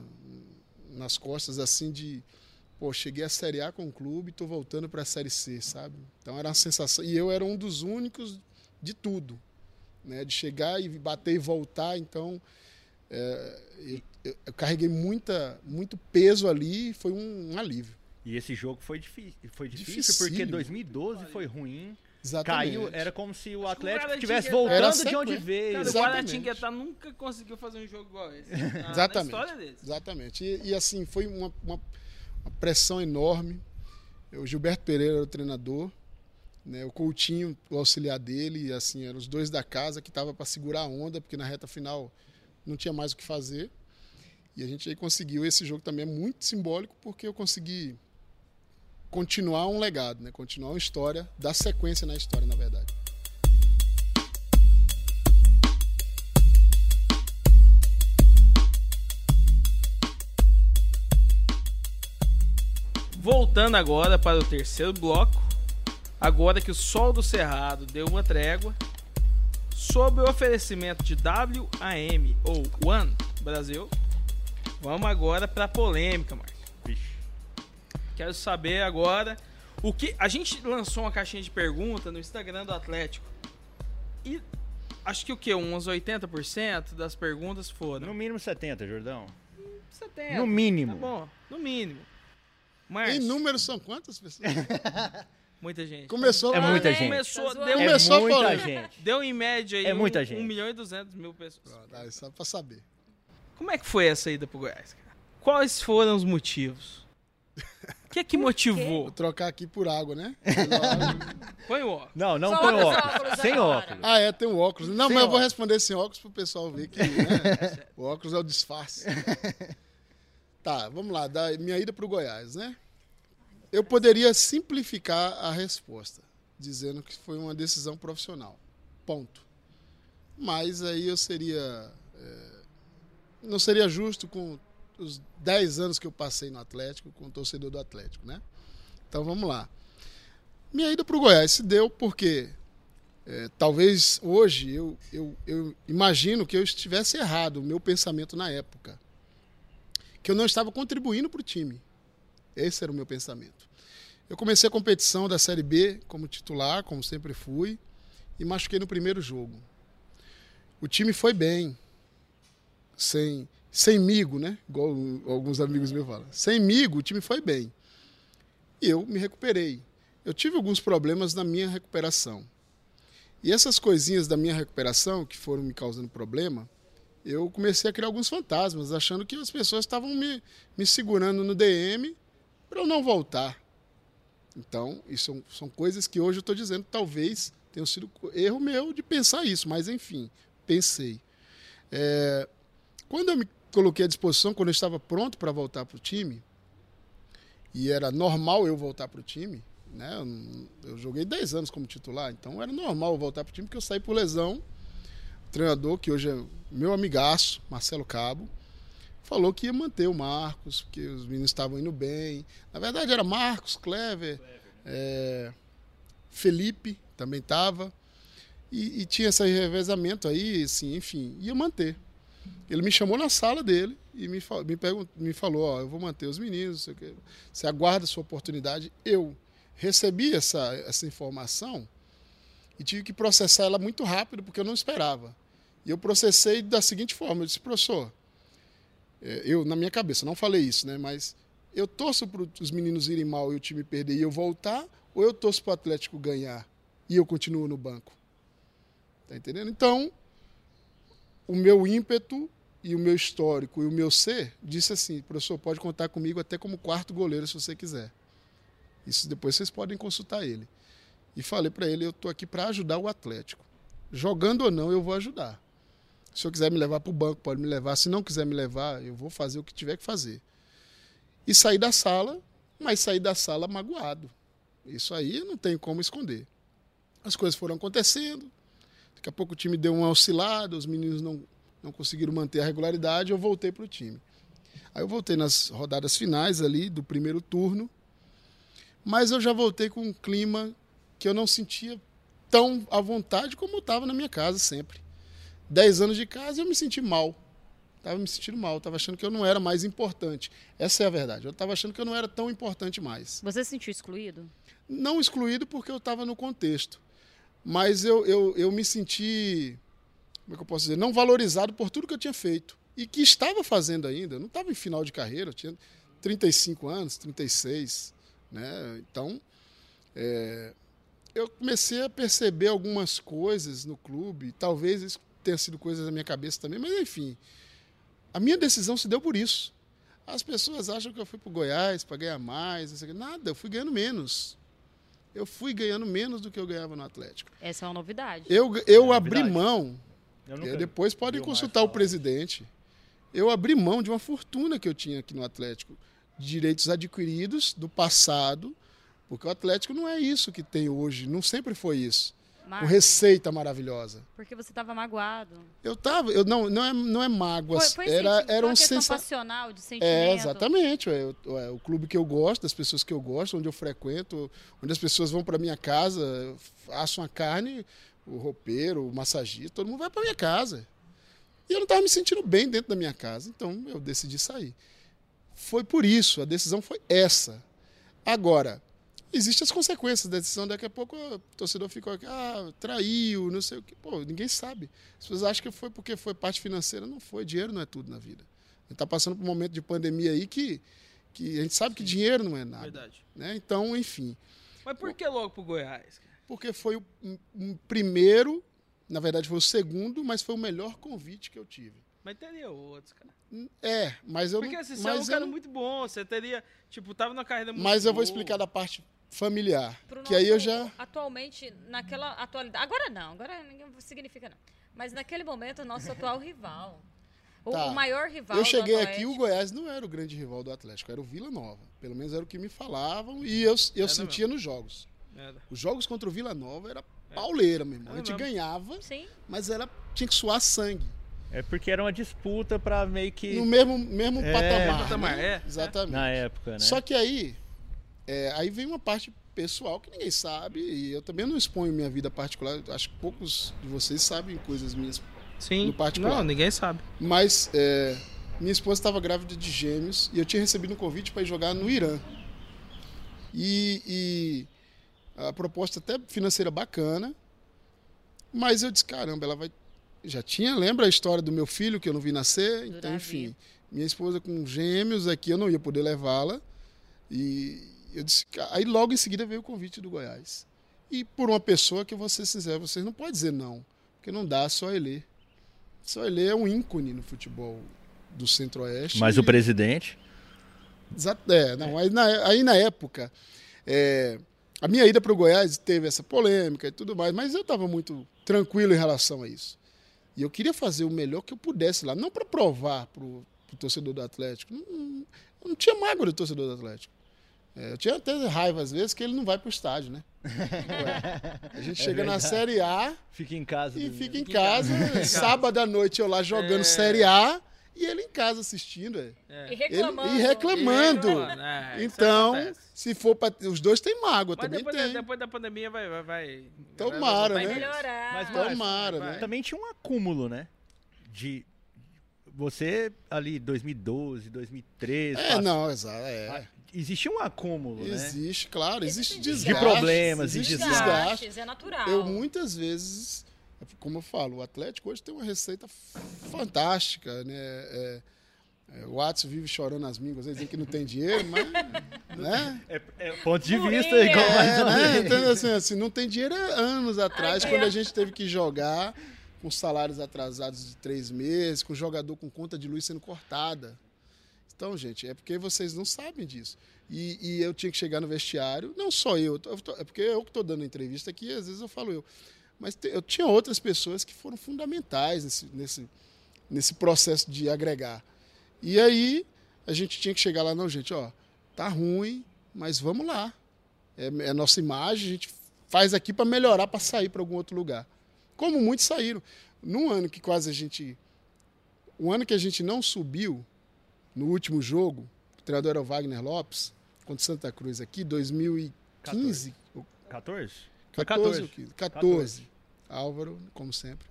nas costas, assim, de. Pô, cheguei à Série A com o clube e tô voltando para a Série C, sabe? Então era uma sensação. E eu era um dos únicos de tudo, né? De chegar e bater e voltar. Então é, eu, eu- eu carreguei muita, muito peso ali e foi um, um alívio. E esse jogo foi difícil, foi difícil Dificílimo. porque 2012 foi ruim. Exatamente. Caiu, era como se o Atlético estivesse voltando de onde veio. Cara, o. Guaratinguetá nunca conseguiu fazer um jogo igual esse. [laughs] Na, na Exatamente. história deles. Exatamente. E, e, assim, foi uma, uma- uma pressão enorme. O Gilberto Pereira era o treinador, né? o Coutinho, o auxiliar dele, assim, eram os dois da casa que estavam para segurar a onda, porque na reta final não tinha mais o que fazer. E a gente aí conseguiu. Esse jogo também é muito simbólico, porque eu consegui continuar um legado, né? continuar uma história, dar sequência na história, na verdade. Voltando agora para o terceiro bloco, agora que o Sol do Cerrado deu uma trégua, sob o oferecimento de WAM ou One Brasil, vamos agora para polêmica, Marcos. Vixe. Quero saber agora o que a gente lançou uma caixinha de pergunta no Instagram do Atlético e acho que o que uns 80% das perguntas foram No mínimo 70, Jordão. 70. No mínimo. Tá bom, no mínimo. Em números são quantas pessoas? [laughs] muita gente. Começou É lá, muita né? gente. Começou, Tá deu. É Começou muita gente. deu em média aí É muita um, gente. 1 milhão e 200 mil pessoas. Ah, Só pra saber. Como é que foi essa ida pro Goiás, cara? Quais foram os motivos? O que é que motivou? Vou trocar aqui por água, né? [laughs] Põe o ó. Não, não Só põe óculos. óculos Sem óculos. ah, é, tem um óculos. Não, Sem mas eu vou óculos. responder sem óculos pro pessoal ver que né, [laughs] o óculos é o disfarce. [laughs] tá, vamos lá. Da minha ida pro Goiás, né? Eu poderia simplificar a resposta, dizendo que foi uma decisão profissional. Ponto. Mas aí eu seria. é, não seria justo com os 10 anos que eu passei no Atlético, com o torcedor do Atlético, né? Então vamos lá. Minha ida para o Goiás se deu porque é, talvez hoje eu, eu, eu imagino que eu estivesse errado, o meu pensamento na época. Que eu não estava contribuindo para o time. Esse era o meu pensamento. Eu comecei a competição da Série B como titular, como sempre fui, e machuquei no primeiro jogo. O time foi bem, sem, sem migo, né? Igual alguns amigos meus falam. Sem migo, o time foi bem. E eu me recuperei. Eu tive alguns problemas na minha recuperação. E essas coisinhas da minha recuperação, que foram me causando problema, eu comecei a criar alguns fantasmas, achando que as pessoas estavam me, me segurando no DM para eu não voltar. Então, isso são, são coisas que hoje eu estou dizendo, talvez tenha sido erro meu de pensar isso, mas enfim, pensei. É, quando eu me coloquei à disposição, quando eu estava pronto para voltar para o time, e era normal eu voltar para o time, né? Eu, joguei 10 anos como titular, então era normal eu voltar para o time, porque eu saí por lesão. O treinador, que hoje é meu amigaço, Marcelo Cabo, falou que ia manter o Marcos, porque os meninos estavam indo bem. Na verdade era Marcos, Clever, é, Felipe também estava. E, e, tinha esse revezamento aí, assim, enfim, ia manter. Ele me chamou na sala dele e me, me, me falou, ó, eu vou manter os meninos, você aguarda a sua oportunidade. Eu recebi essa, essa informação e tive que processar ela muito rápido, porque eu não esperava. E eu processei da seguinte forma, eu disse, professor, é, eu, na minha cabeça, não falei isso, né, mas eu torço para os meninos irem mal e o time perder e eu voltar, ou eu torço para o Atlético ganhar e eu continuo no banco? Tá entendendo? Então, o meu ímpeto e o meu histórico e o meu ser disse assim: professor, pode contar comigo até como quarto goleiro se você quiser. Isso depois vocês podem consultar ele. E falei para ele: eu estou aqui para ajudar o Atlético. Jogando ou não, eu vou ajudar. Se eu quiser me levar para o banco, pode me levar. Se não quiser me levar, eu vou fazer o que tiver que fazer. E sair da sala, mas sair da sala magoado. Isso aí não tem como esconder. As coisas foram acontecendo, Daqui a pouco o time deu uma oscilada, os meninos não, não conseguiram manter a regularidade, eu voltei para o time. Aí eu voltei nas rodadas finais ali do primeiro turno, mas eu já voltei com um clima que eu não sentia tão à vontade como eu estava na minha casa sempre. Dez anos de casa eu me senti mal. Estava me sentindo mal, estava achando que eu não era mais importante. Essa é a verdade. Eu estava achando que eu não era tão importante mais. Você se sentiu excluído? Não excluído porque eu estava no contexto mas eu, eu, eu me senti, como é que eu posso dizer, não valorizado por tudo que eu tinha feito e que estava fazendo ainda. Eu não estava em final de carreira, eu tinha 35 anos, 36, né? Então, é, eu comecei a perceber algumas coisas no clube, talvez isso tenha sido coisas da minha cabeça também, mas enfim, a minha decisão se deu por isso. As pessoas acham que eu fui para o Goiás para ganhar mais, nada, eu fui ganhando menos eu fui ganhando menos do que eu ganhava no Atlético. Essa é uma novidade. Eu, eu é abri mão. Eu depois podem consultar o presidente. Eu abri mão de uma fortuna que eu tinha aqui no Atlético. Direitos adquiridos do passado, porque o Atlético não é isso que tem hoje, não sempre foi isso. Com receita maravilhosa. Porque você estava magoado. Eu estava, eu não, não é, não é mágoa. Foi, foi era, era um sensa... passional, de é, sentimento. É, exatamente. É, é, o clube que eu gosto, das pessoas que eu gosto, onde eu frequento, onde as pessoas vão para minha casa, assam a carne, o roupeiro, o massagista, todo mundo vai para minha casa. E eu não estava me sentindo bem dentro da minha casa, então eu decidi sair. Foi por isso, a decisão foi essa. Agora, existem as consequências da decisão. Daqui a pouco o torcedor ficou aqui, ah, traiu, não sei o que. Pô, ninguém sabe. As pessoas acham que foi porque foi parte financeira. Não foi. Dinheiro não é tudo na vida. A gente está passando por um momento de pandemia aí que, que a gente sabe que dinheiro não é nada. Verdade. Né? Então, enfim. Mas por que logo para o Goiás? Porque foi o um, primeiro, na verdade foi o segundo, mas foi o melhor convite que eu tive. Mas teria outros, cara. É, mas eu Porque assim, você é um cara muito bom, você teria, tipo, tava na carreira muito Mas eu vou explicar da parte familiar. Pro que aí eu já. Atualmente, naquela atualidade. Agora não, agora ninguém significa não. Mas naquele momento, o nosso atual rival. O, tá. o, maior rival Eu cheguei aqui, o Goiás não era o grande rival do Atlético, era o Vila Nova. Pelo menos era o que me falavam e eu, eu sentia mesmo. nos jogos. Era. Os jogos contra o Vila Nova era pauleira, meu irmão. a gente mesmo. ganhava, Sim. mas era, tinha que suar sangue. É porque era uma disputa para meio que. No mesmo, mesmo é, patamar. patamar né? é. Exatamente. Na época, né? Só que aí, é, aí vem uma parte pessoal que ninguém sabe e eu também não exponho minha vida particular. Acho que poucos de vocês sabem coisas minhas Sim. no particular. Não, ninguém sabe. Mas é, minha esposa estava grávida de gêmeos e eu tinha recebido um convite para ir jogar no Irã. E, e, a proposta até financeira bacana, mas eu disse, caramba, ela vai... Já tinha, lembra a história do meu filho que eu não vi nascer? Então, enfim, minha esposa com gêmeos aqui, eu não ia poder levá-la. E, eu disse, aí logo em seguida veio o convite do Goiás. E por uma pessoa que eu vou ser sincero, vocês não podem dizer não, porque não dá só ele. Só ele é um ícone no futebol do Centro-Oeste. Mas e... o presidente? Exato, é, não, aí, na, aí na época, é, a minha ida para o Goiás teve essa polêmica e tudo mais, mas eu estava muito tranquilo em relação a isso. E eu queria fazer o melhor que eu pudesse lá, não para provar para o torcedor do Atlético. Não, não, não tinha mágoa do torcedor do Atlético. É, eu tinha até raiva às vezes que ele não vai para o estádio, né? [laughs] a gente é chega verdade. na Série A. Fica em casa. E fica em casa. [laughs] Sábado à noite eu lá jogando é... Série A e ele em casa assistindo. é. É. E Ele- reclamando. e reclamando. É, Então, se for para os dois tem mágoa, Mas também depois, tem. depois da pandemia vai. vai, vai Tomara, vai né? Vai melhorar. Mas, Tomara, vai. né? Também tinha um acúmulo, né? De você ali 2012, 2013. É, passa- não, exato. É. Existia um acúmulo, né? Existe, claro, existe Existem desgaste. problemas e existe desgaste. Desgastes, é natural. Eu muitas vezes, como eu falo, o Atlético hoje tem uma receita fantástica, né? É, é, o Watson vive chorando as mínguas, dizem que não tem dinheiro, mas, [laughs] né? É, é ponto de vista igual mais É, né? Então, assim, assim, não tem dinheiro há anos atrás, Ai, quando ai. a gente teve que jogar com salários atrasados de três meses, com o jogador com conta de luz sendo cortada. Então, gente, é porque vocês não sabem disso. E, e eu tinha que chegar no vestiário, não só eu, eu tô- é porque eu que estou dando entrevista aqui, às vezes eu falo eu. Mas te- eu tinha outras pessoas que foram fundamentais nesse, nesse, nesse processo de agregar. E aí a gente tinha que chegar lá, não, gente, ó, tá ruim, mas vamos lá. É, é nossa imagem, a gente faz aqui para melhorar, para sair para algum outro lugar. Como muitos saíram. Num ano que quase a gente. Um ano que a gente não subiu, no último jogo, o treinador era o Wagner Lopes, contra o Santa Cruz aqui, 2015. 14? Foi 14 ou 15? 14. Álvaro, como sempre.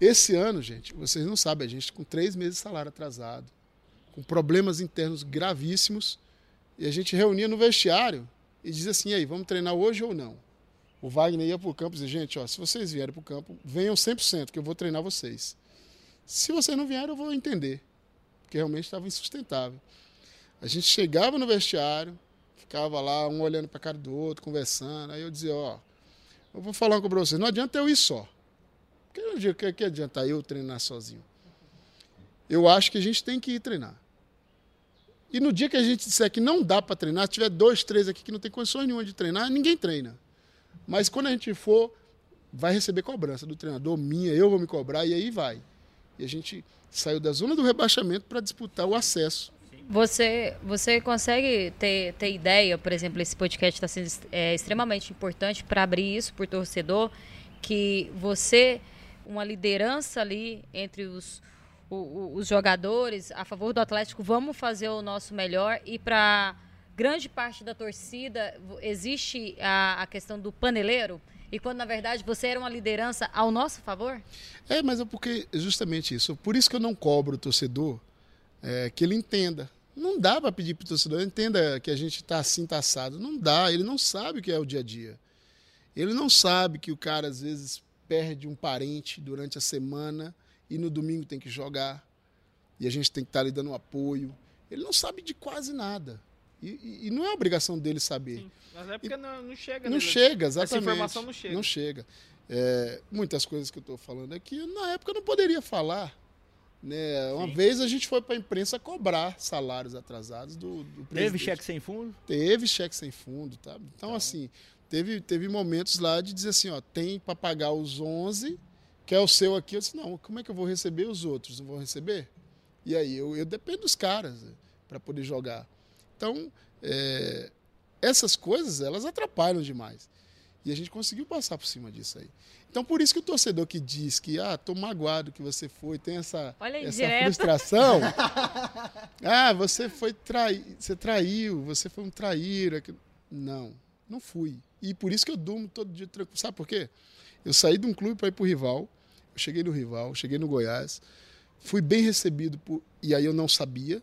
Esse ano, gente, vocês não sabem, a gente com três meses de salário atrasado, com problemas internos gravíssimos, e a gente reunia no vestiário e dizia assim, aí, vamos treinar hoje ou não? O Wagner ia para o campo e dizia, gente, ó, se vocês vierem para o campo, venham 100%, que eu vou treinar vocês. Se vocês não vierem, eu vou entender, porque realmente estava insustentável. A gente chegava no vestiário, ficava lá, um olhando para a cara do outro, conversando, aí eu dizia, ó, eu vou falar para vocês, não adianta eu ir só. Porque que, que adianta eu treinar sozinho? Eu acho que a gente tem que ir treinar. E no dia que a gente disser que não dá para treinar, se tiver dois, três aqui que não tem condições nenhuma de treinar, ninguém treina. Mas quando a gente for, vai receber cobrança do treinador, minha, eu vou me cobrar, e aí vai. E a gente saiu da zona do rebaixamento para disputar o acesso. Você, você consegue ter, ter ideia, por exemplo, esse podcast está sendo é, extremamente importante para abrir isso por torcedor, que você, uma liderança ali entre os, o- o- os jogadores a favor do Atlético, vamos fazer o nosso melhor e para grande parte da torcida existe a, a questão do paneleiro e quando na verdade você era uma liderança ao nosso favor? É, mas é porque justamente isso. Por isso que eu não cobro o torcedor é, que ele entenda. Não dá para pedir para o torcedor entenda que a gente está assim, tá assado. Não dá. Ele não sabe o que é o dia a dia. Ele não sabe que o cara às vezes perde um parente durante a semana e no domingo tem que jogar e a gente tem que estar ali dando apoio. Ele não sabe de quase nada. E, e- e não é obrigação dele saber. Mas é porque não, não chega. Não né? chega, exatamente. informação não chega. Não chega. É, muitas coisas que eu estou falando aqui, na época eu não poderia falar. Né? Uma vez a gente foi para a imprensa cobrar salários atrasados do, do Teve presidente. cheque sem fundo? Teve cheque sem fundo, tá? Então, assim, teve, teve momentos lá de dizer assim, ó, tem para pagar os 11, que é o seu aqui. Eu disse, não, como é que eu vou receber os outros? Não vou receber? E aí, eu, eu dependo dos caras para poder jogar. Então, é, essas coisas, elas atrapalham demais. E a gente conseguiu passar por cima disso aí. Então, por isso que o torcedor que diz que, ah, tô magoado que você foi, tem essa, aí, essa direto. frustração. [laughs] ah, você foi trai, você traiu, você foi um traíra. que- Não, não fui. E por isso que eu durmo todo dia tranquilo. Sabe por quê? Eu saí de um clube para ir pro rival. Eu cheguei no rival, cheguei no Goiás. Fui bem recebido por, e aí eu não sabia.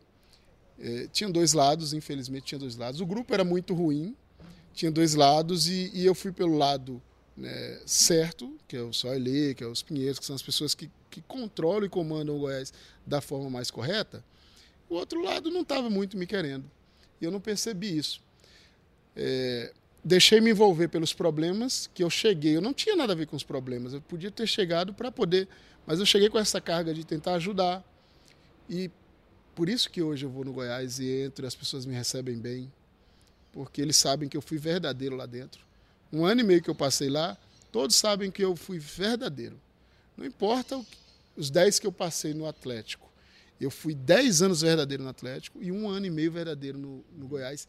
Eh, tinha dois lados, infelizmente tinha dois lados. O grupo era muito ruim, tinha dois lados e, e eu fui pelo lado né, certo, que é o Soilê, que é os Pinheiros, que são as pessoas que, que controlam e comandam o Goiás da forma mais correta. O outro lado não estava muito me querendo. E eu não percebi isso. É, deixei me envolver pelos problemas que eu cheguei. Eu não tinha nada a ver com os problemas. Eu podia ter chegado para poder, mas eu cheguei com essa carga de tentar ajudar. E por isso que hoje eu vou no Goiás e entro, e as pessoas me recebem bem, porque eles sabem que eu fui verdadeiro lá dentro. Um ano e meio que eu passei lá, todos sabem que eu fui verdadeiro. Não importa que- os 10 que eu passei no Atlético. Eu fui 10 anos verdadeiro no Atlético e um ano e meio verdadeiro no, no Goiás.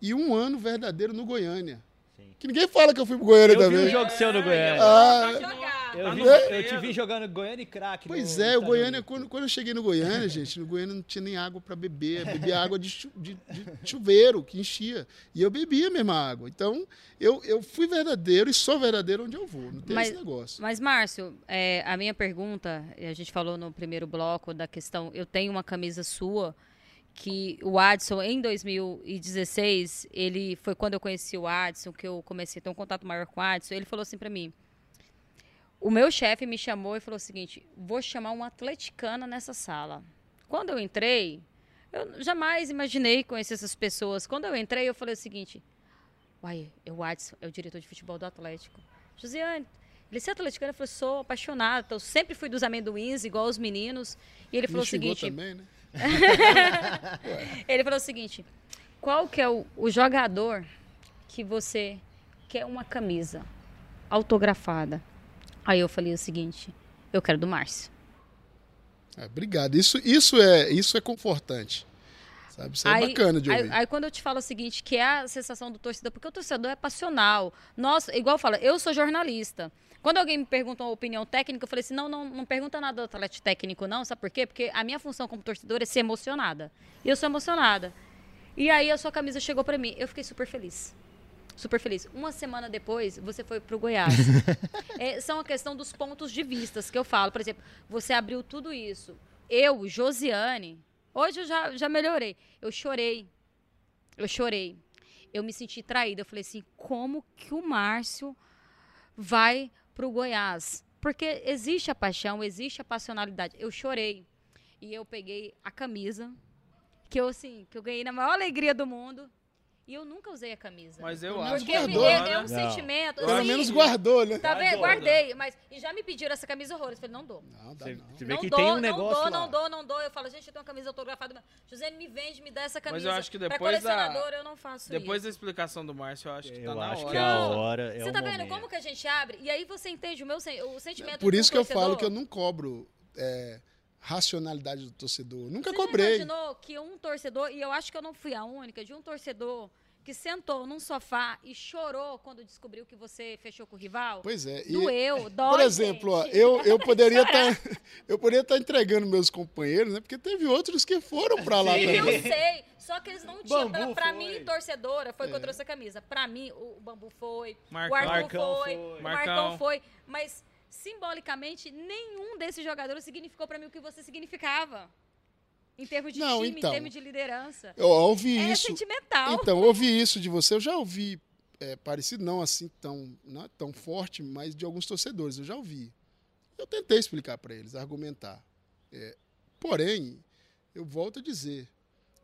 E um ano verdadeiro no Goiânia. Sim. Que ninguém fala que eu fui pro Goiânia Eu vi também. o jogo seu no Goiânia. Ah, Eu, Tá vi- eu te vi jogando Goiânia e craque. Pois é, o Goiânia, quando, quando eu cheguei no Goiânia, [laughs] gente, no Goiânia não tinha nem água para beber, eu bebia água de, chu- de- de chuveiro que enchia. E eu bebia a mesma água. Então, eu, eu fui verdadeiro e sou verdadeiro onde eu vou. Não tem Mas- esse negócio. Mas, Márcio, é, a minha pergunta, a gente falou no primeiro bloco da questão, eu tenho uma camisa sua que o Adson, em 2016, ele foi quando eu conheci o Adson, que eu comecei a ter um contato maior com o Adson, ele falou assim pra mim, o meu chefe me chamou e falou o seguinte, vou chamar uma atleticana nessa sala. Quando eu entrei, eu jamais imaginei conhecer essas pessoas. Quando eu entrei, eu falei o seguinte, uai, é o Adson, é o diretor de futebol do Atlético. Josiane, ele é atleticano? Eu falei, sou apaixonada, eu sempre fui dos amendoins, igual os meninos. E ele falou Me o xingou seguinte, também, né? [laughs] ele falou o seguinte: qual que é o, o jogador que você quer uma camisa autografada? Aí eu falei o seguinte: eu quero do Márcio. É, obrigado. Isso, isso, é, isso é confortante. Sabe? Isso é bacana de aí, ouvir. aí quando eu te falo o seguinte, que é a sensação do torcedor, porque o torcedor é passional. Nossa, igual fala, eu sou jornalista. Quando alguém me pergunta uma opinião técnica, eu falei assim, não, não, não pergunta nada do atleta técnico, não, sabe por quê? Porque a minha função como torcedor é ser emocionada. E eu sou emocionada. E aí a sua camisa chegou pra mim, eu fiquei super feliz. Super feliz. Uma semana depois, você foi pro Goiás. [laughs] É, são a questão dos pontos de vistas que eu falo. Por exemplo, você abriu tudo isso. Eu, Josiane, hoje eu já, já melhorei. Eu chorei. Eu chorei. Eu me senti traída. Eu falei assim, como que o Márcio vai pro Goiás? Porque existe a paixão, existe a passionalidade. Eu chorei. E eu peguei a camisa, que eu assim, que eu ganhei na maior alegria do mundo. E eu nunca usei a camisa. Mas eu acho que guardou, é, né? é um Não. sentimento. Pelo assim, menos guardou, né? Tá vendo? Guardei, mas e já me pediram essa camisa horrores. Eu falei, não dou. Não, dá Você, não. você vê Não que dou, tem um não negócio dou, lá. não dou, não dou. Eu falo, gente, eu tenho uma camisa autografada. José me vende, me dá essa camisa. Mas eu acho que Pra depois da- colecionador, eu não faço Depois da isso. explicação do Márcio, eu acho que tá Eu na acho hora. que a Não. hora é Você o tá vendo momento. como que a gente abre? E aí você entende o meu o sentimento Por do isso que eu falo que eu não cobro é, racionalidade do torcedor. Nunca Você cobrei. já imaginou que um torcedor, e eu acho que eu não fui a única, de um torcedor que sentou num sofá e chorou quando descobriu que você fechou com o rival? Pois é. e- Doeu, dói, Por exemplo, ó, eu, eu [laughs] poderia estar [laughs] eu poderia estar entregando meus companheiros, né? Porque teve outros que foram para lá Eu também. sei, só que eles não tinham. Foi. mim, torcedora, foi que eu trouxe a camisa. Pra mim, o, Bambu foi, Marcão. o Arthur Marcão foi, foi. o Marcão. Marcão foi. Mas, simbolicamente, nenhum desses jogadores significou pra mim o que você significava. Em termos de Não, time, então. em termos de liderança. Eu ouvi É isso. sentimental. Então, eu ouvi isso de você. Eu já ouvi é, parecido, não assim tão, não é tão forte, mas de alguns torcedores. Eu já ouvi. Eu tentei explicar para eles, argumentar. É, porém, eu volto a dizer,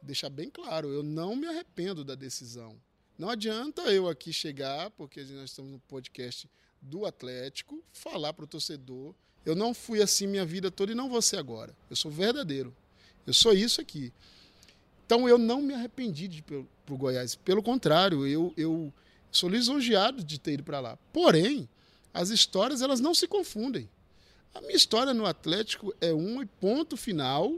deixar bem claro, eu não me arrependo da decisão. Não adianta eu aqui chegar, porque nós estamos no podcast do Atlético, falar para o torcedor. Eu não fui assim minha vida toda e não vou ser agora. Eu sou verdadeiro. Eu sou isso aqui. Então eu não me arrependi de ir para o Goiás. Pelo contrário, eu, eu sou lisonjeado de ter ido para lá. Porém, as histórias elas não se confundem. A minha história no Atlético é um e ponto final.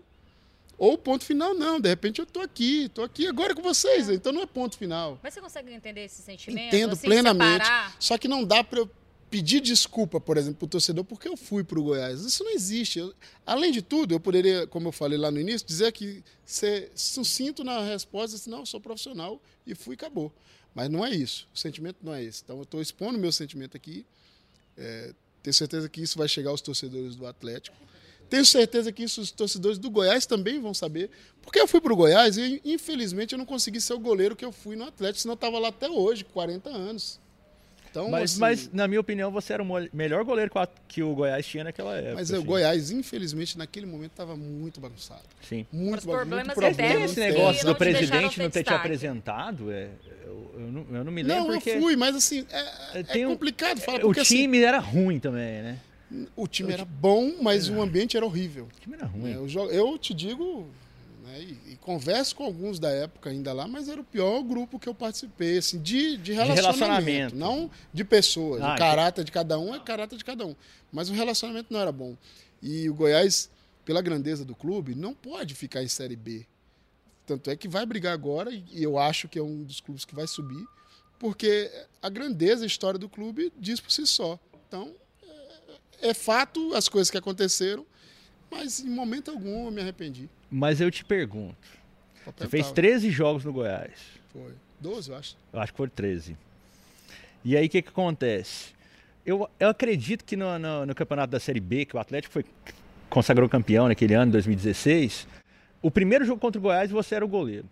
Ou ponto final não. De repente eu estou aqui, estou aqui agora com vocês. Então não é ponto final. Mas você consegue entender esse sentimento? Entendo assim, plenamente. separar? Só que não dá para eu pedir desculpa, por exemplo, para o torcedor porque eu fui para o Goiás. Isso não existe. Eu- além de tudo, eu poderia, como eu falei lá no início, dizer que ser sucinto na resposta, assim, não, eu sou profissional e fui e acabou. Mas não é isso. O sentimento não é esse. Então eu estou expondo meu sentimento aqui. É, tenho certeza que isso vai chegar aos torcedores do Atlético. Tenho certeza que isso os torcedores do Goiás também vão saber. Porque eu fui para o Goiás e, infelizmente, eu não consegui ser o goleiro que eu fui no Atlético, senão eu estava lá até hoje, 40 anos. Então, Mas, assim, mas, na minha opinião, você era o melhor goleiro que o o Goiás tinha naquela época. Mas é, o assim. Goiás, infelizmente, naquele momento estava muito bagunçado. Sim. Muito Os bagunçado. problemas muito problema, Esse negócio do presidente não ter te apresentado, é, eu, eu não, eu não me lembro Não, eu fui, mas assim, é, é um- complicado falar, o porque assim, time era ruim também, né? o time era bom, mas o ambiente era horrível. O time era ruim. É, Eu, eu te digo, né, e, e converso com alguns da época ainda lá, mas era o pior grupo que eu participei, assim, de, de relacionamento, relacionamento. não de pessoas. Ah, o caráter de cada um é caráter de cada um. Mas o relacionamento não era bom. E o Goiás, pela grandeza do clube, não pode ficar em Série B. Tanto é que vai brigar agora, e e eu acho que é um dos clubes que vai subir, porque a grandeza, a história do clube diz por si só. Então, é, é fato as coisas que aconteceram, mas em momento algum eu me arrependi. Mas eu te pergunto, você fez tava- 13 jogos no Goiás. Foi. 12, eu acho. Eu acho que foram 13. E aí o que, que acontece? Eu, eu acredito que no, no- no campeonato da Série B, que o Atlético foi consagrou campeão naquele ano, 2016, o primeiro jogo contra o Goiás você era o goleiro.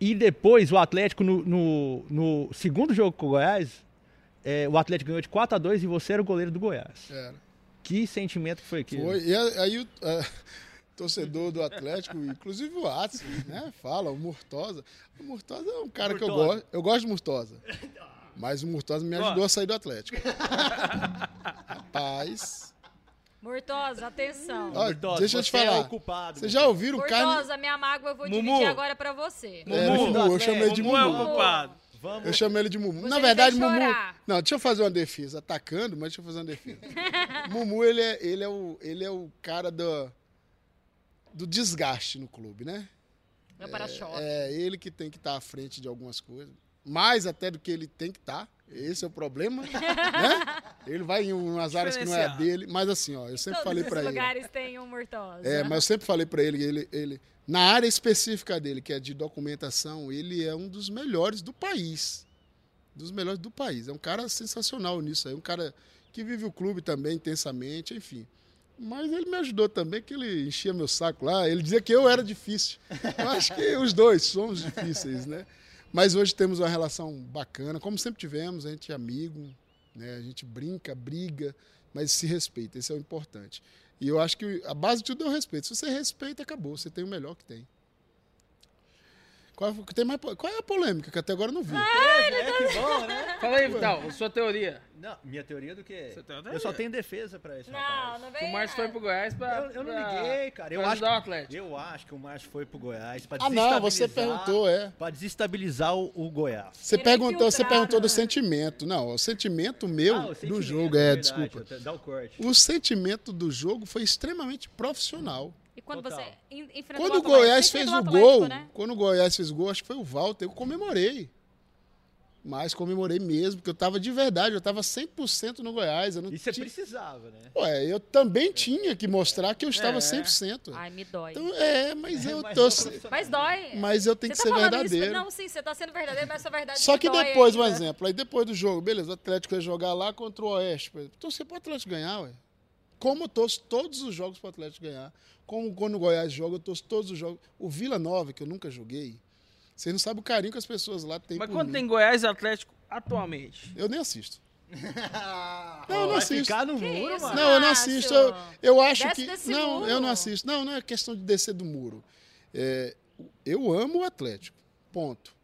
E depois o Atlético, no, no- no segundo jogo com o Goiás, é, o Atlético ganhou de 4 a 2 e você era o goleiro do Goiás. Era. Que sentimento que foi aquele? Foi. E aí o a- torcedor do Atlético, inclusive o Atlas, né? Fala, o Murtosa. O Murtosa é um cara que eu Murtosa. gosto. Eu gosto de Murtosa. Mas o Murtosa me ajudou a sair do Atlético. [laughs] Rapaz. Murtosa, atenção. Ó, Murtosa, deixa eu te é falar. o culpado, Vocês já ouviram o carne? Murtosa, minha mágoa eu vou Mumu. dividir agora pra você. É, Mumu. Mumu, eu chamei de Mumu é o Mumu. culpado. Vamos. Eu chamei ele de Mumu. Você Na verdade, Mumu. Não, deixa eu fazer uma defesa. Atacando, mas deixa eu fazer uma defesa. [laughs] Mumu, ele é, ele é, o, ele é o cara do, do desgaste no clube, né? Meu para-choque. É ele que tem que estar à frente de algumas coisas. Mais até do que ele tem que estar. Esse é o problema. [laughs] né? Ele vai em umas áreas que não é dele. Mas assim, ó, eu sempre Todos falei os pra ele. lugares têm um Murtosa. É, mas eu sempre falei pra ele, ele, ele, na área específica dele, que é de documentação, ele é um dos melhores do país. Dos melhores do país. É um cara sensacional nisso aí. Um cara que vive o clube também intensamente, enfim. Mas ele me ajudou também, que ele enchia meu saco lá. Ele dizia que eu era difícil. Eu acho que os dois somos difíceis, né? Mas hoje temos uma relação bacana, como sempre tivemos, a gente é amigo, né? A gente brinca, briga, mas se respeita, esse é o importante. E eu acho que a base de tudo é o respeito. Se você respeita, acabou, você tem o melhor que tem. Qual, que tem mais, qual é a polêmica? Que até agora eu não vi. É, que bom, né? Fala aí, Vital, sua teoria. Não, minha teoria do que? Tem uma Eu só teoria. tenho defesa pra esse Não, rapaz. não Que vem. o Márcio foi pro Goiás pra. Eu, eu não pra- liguei, cara. Eu acho, Atlético. eu acho que o Márcio foi pro Goiás pra Ah, não, você desestabilizar- perguntou, é. Pra desestabilizar o, o Goiás. Você perguntou, você perguntou do né? sentimento. Não, o sentimento meu Ah, o do sentimento, jogo, é, verdade, desculpa. Dá o corte. O sentimento do jogo foi extremamente profissional. E quando Total. você en- enfrentou Quando o Goiás você fez o Atlético, gol, né? quando o Goiás fez o gol, acho que foi o Walter, eu comemorei. Mas comemorei mesmo, porque eu tava de verdade, eu tava 100% no Goiás. Eu não E você tinha... precisava, né? Ué, eu também tinha que mostrar que eu estava É. 100%. Ai, me dói. Então, é, mas eu Mas tô... Mas dói. Mas eu tenho que Você tá ser falando isso- verdadeiro. Não, sim, você tá sendo verdadeiro, mas sua verdade Só que depois, um ainda. exemplo, aí depois do jogo, beleza, o Atlético ia jogar lá contra o Oeste. por exemplo. Torcer pro Atlético ganhar, ué. Como eu torço todos os jogos pro Atlético ganhar. Como quando o Goiás joga, eu torço todos os jogos. O Vila Nova, que eu nunca joguei, vocês não sabem o carinho que as pessoas lá têm Mas por quando mim. tem Goiás e Atlético atualmente? Eu nem assisto. [laughs] não, eu não vai assisto. ficar no Que muro, isso? mano. Não, eu não assisto. Eu, eu acho desce que. desse Não, muro. eu não assisto. Não, não é questão de descer do muro. É, eu amo o Atlético. Ponto.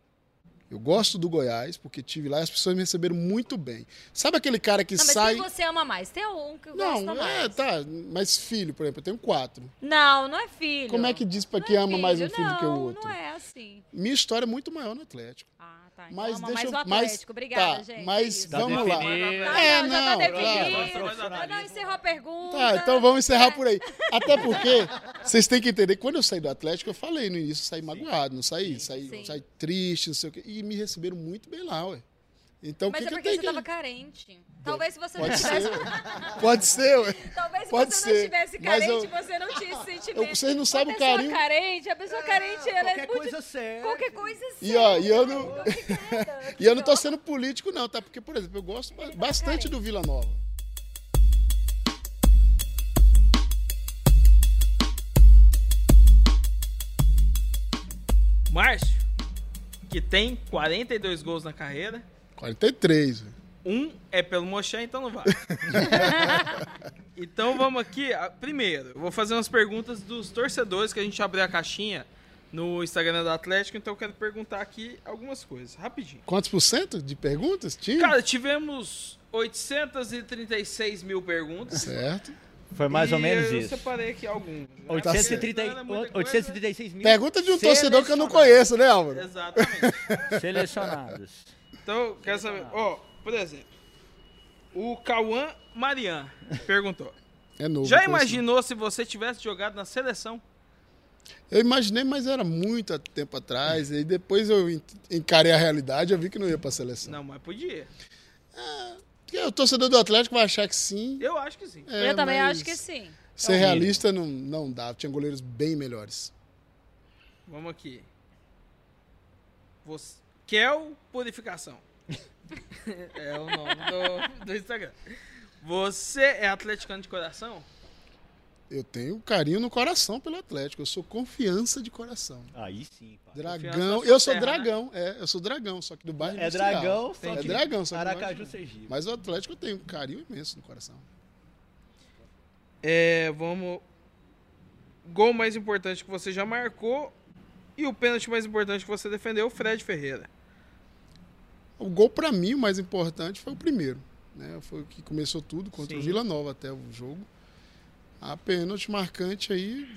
Eu gosto do Goiás, porque tive lá e as pessoas me receberam muito bem. Sabe aquele cara que Não, mas sai. quem você ama mais? Tem um que Não, gosta é, mais. tá. Mas filho, por exemplo, eu tenho quatro. Não, não é filho. Como é que diz pra Não que é ama mais um filho, filho que o não, outro? Não é assim. Minha história é muito maior no Atlético. Ah, tá. Então Mas deixa mais eu. o Mas, Atlético. Obrigada, tá, gente. mas. Tá vamos lá. definido. Não, É, não, já não, tá claro. definido. Não, não encerrou a pergunta. Tá, então vamos encerrar por aí. Até porque vocês têm que entender, quando eu saí do Atlético, eu falei no início, eu saí magoado, não saí, saí, Sim. saí triste, não sei o quê. E me receberam muito bem lá, ué. Então Mas que, é que eu porque tenho você que. tava carente. Talvez se você não Pode tivesse. ser. Pode ser, ué. [laughs] Talvez se Pode você ser, não estivesse mas carente, eu- você não tinha esse [laughs] sentimento. eu- vocês não sabem a o pessoa carinho- carente, a pessoa carente, ela é Qualquer muito... coisa serve. Qualquer coisa E, ó, e eu não-. [laughs] E eu não tô sendo político, não, tá? Porque, por exemplo, eu gosto ba- bastante do Vila Nova. Márcio, que tem 42 gols na carreira. 43, velho. Um é pelo Mochan, então não vale. [laughs] então vamos aqui. ah, Primeiro, eu vou fazer umas perguntas dos torcedores que a gente abriu a caixinha no Instagram do Atlético, então eu quero perguntar aqui algumas coisas, rapidinho. Quantos por cento de perguntas tinha? Cara, tivemos 836 mil perguntas. Certo. Foi mais ou e menos eu isso. separei aqui alguns. né? 830, Não é muita coisa. 836 mil. Pergunta de um torcedor que eu não conheço, né, Álvaro? Exatamente. Selecionados. Então, eu quero saber. Ó, por exemplo, o Cauã Marian perguntou: É novo. Já imaginou se você tivesse jogado na seleção? Eu imaginei, mas era muito tempo atrás. E depois eu en- encarei a realidade eu vi que não ia pra seleção. Não, mas podia. Porque o torcedor do Atlético vai achar que sim. Eu acho que sim. é, eu também acho que sim. Ser realista não, não dá. Tinha goleiros bem melhores. Vamos aqui. Você... Kel Purificação. [laughs] é o nome do, do Instagram. Você é atleticano de coração? Eu tenho carinho no coração pelo Atlético. Eu sou confiança de coração. Aí sim, pá. Confiança Dragão. Eu sou terra, dragão. É, eu sou dragão, só que do bairro É Industrial. dragão, só É que dragão, só que do bairro Aracaju. Sergipe. Mas o Atlético eu tenho um carinho imenso no coração. É, vamos. Gol mais importante que você já marcou e o pênalti mais importante que você defendeu, Fred Ferreira. O gol, pra mim, o mais importante foi o primeiro. Né? Foi o que começou tudo contra Sim. o Vila Nova até o jogo. A pênalti marcante aí.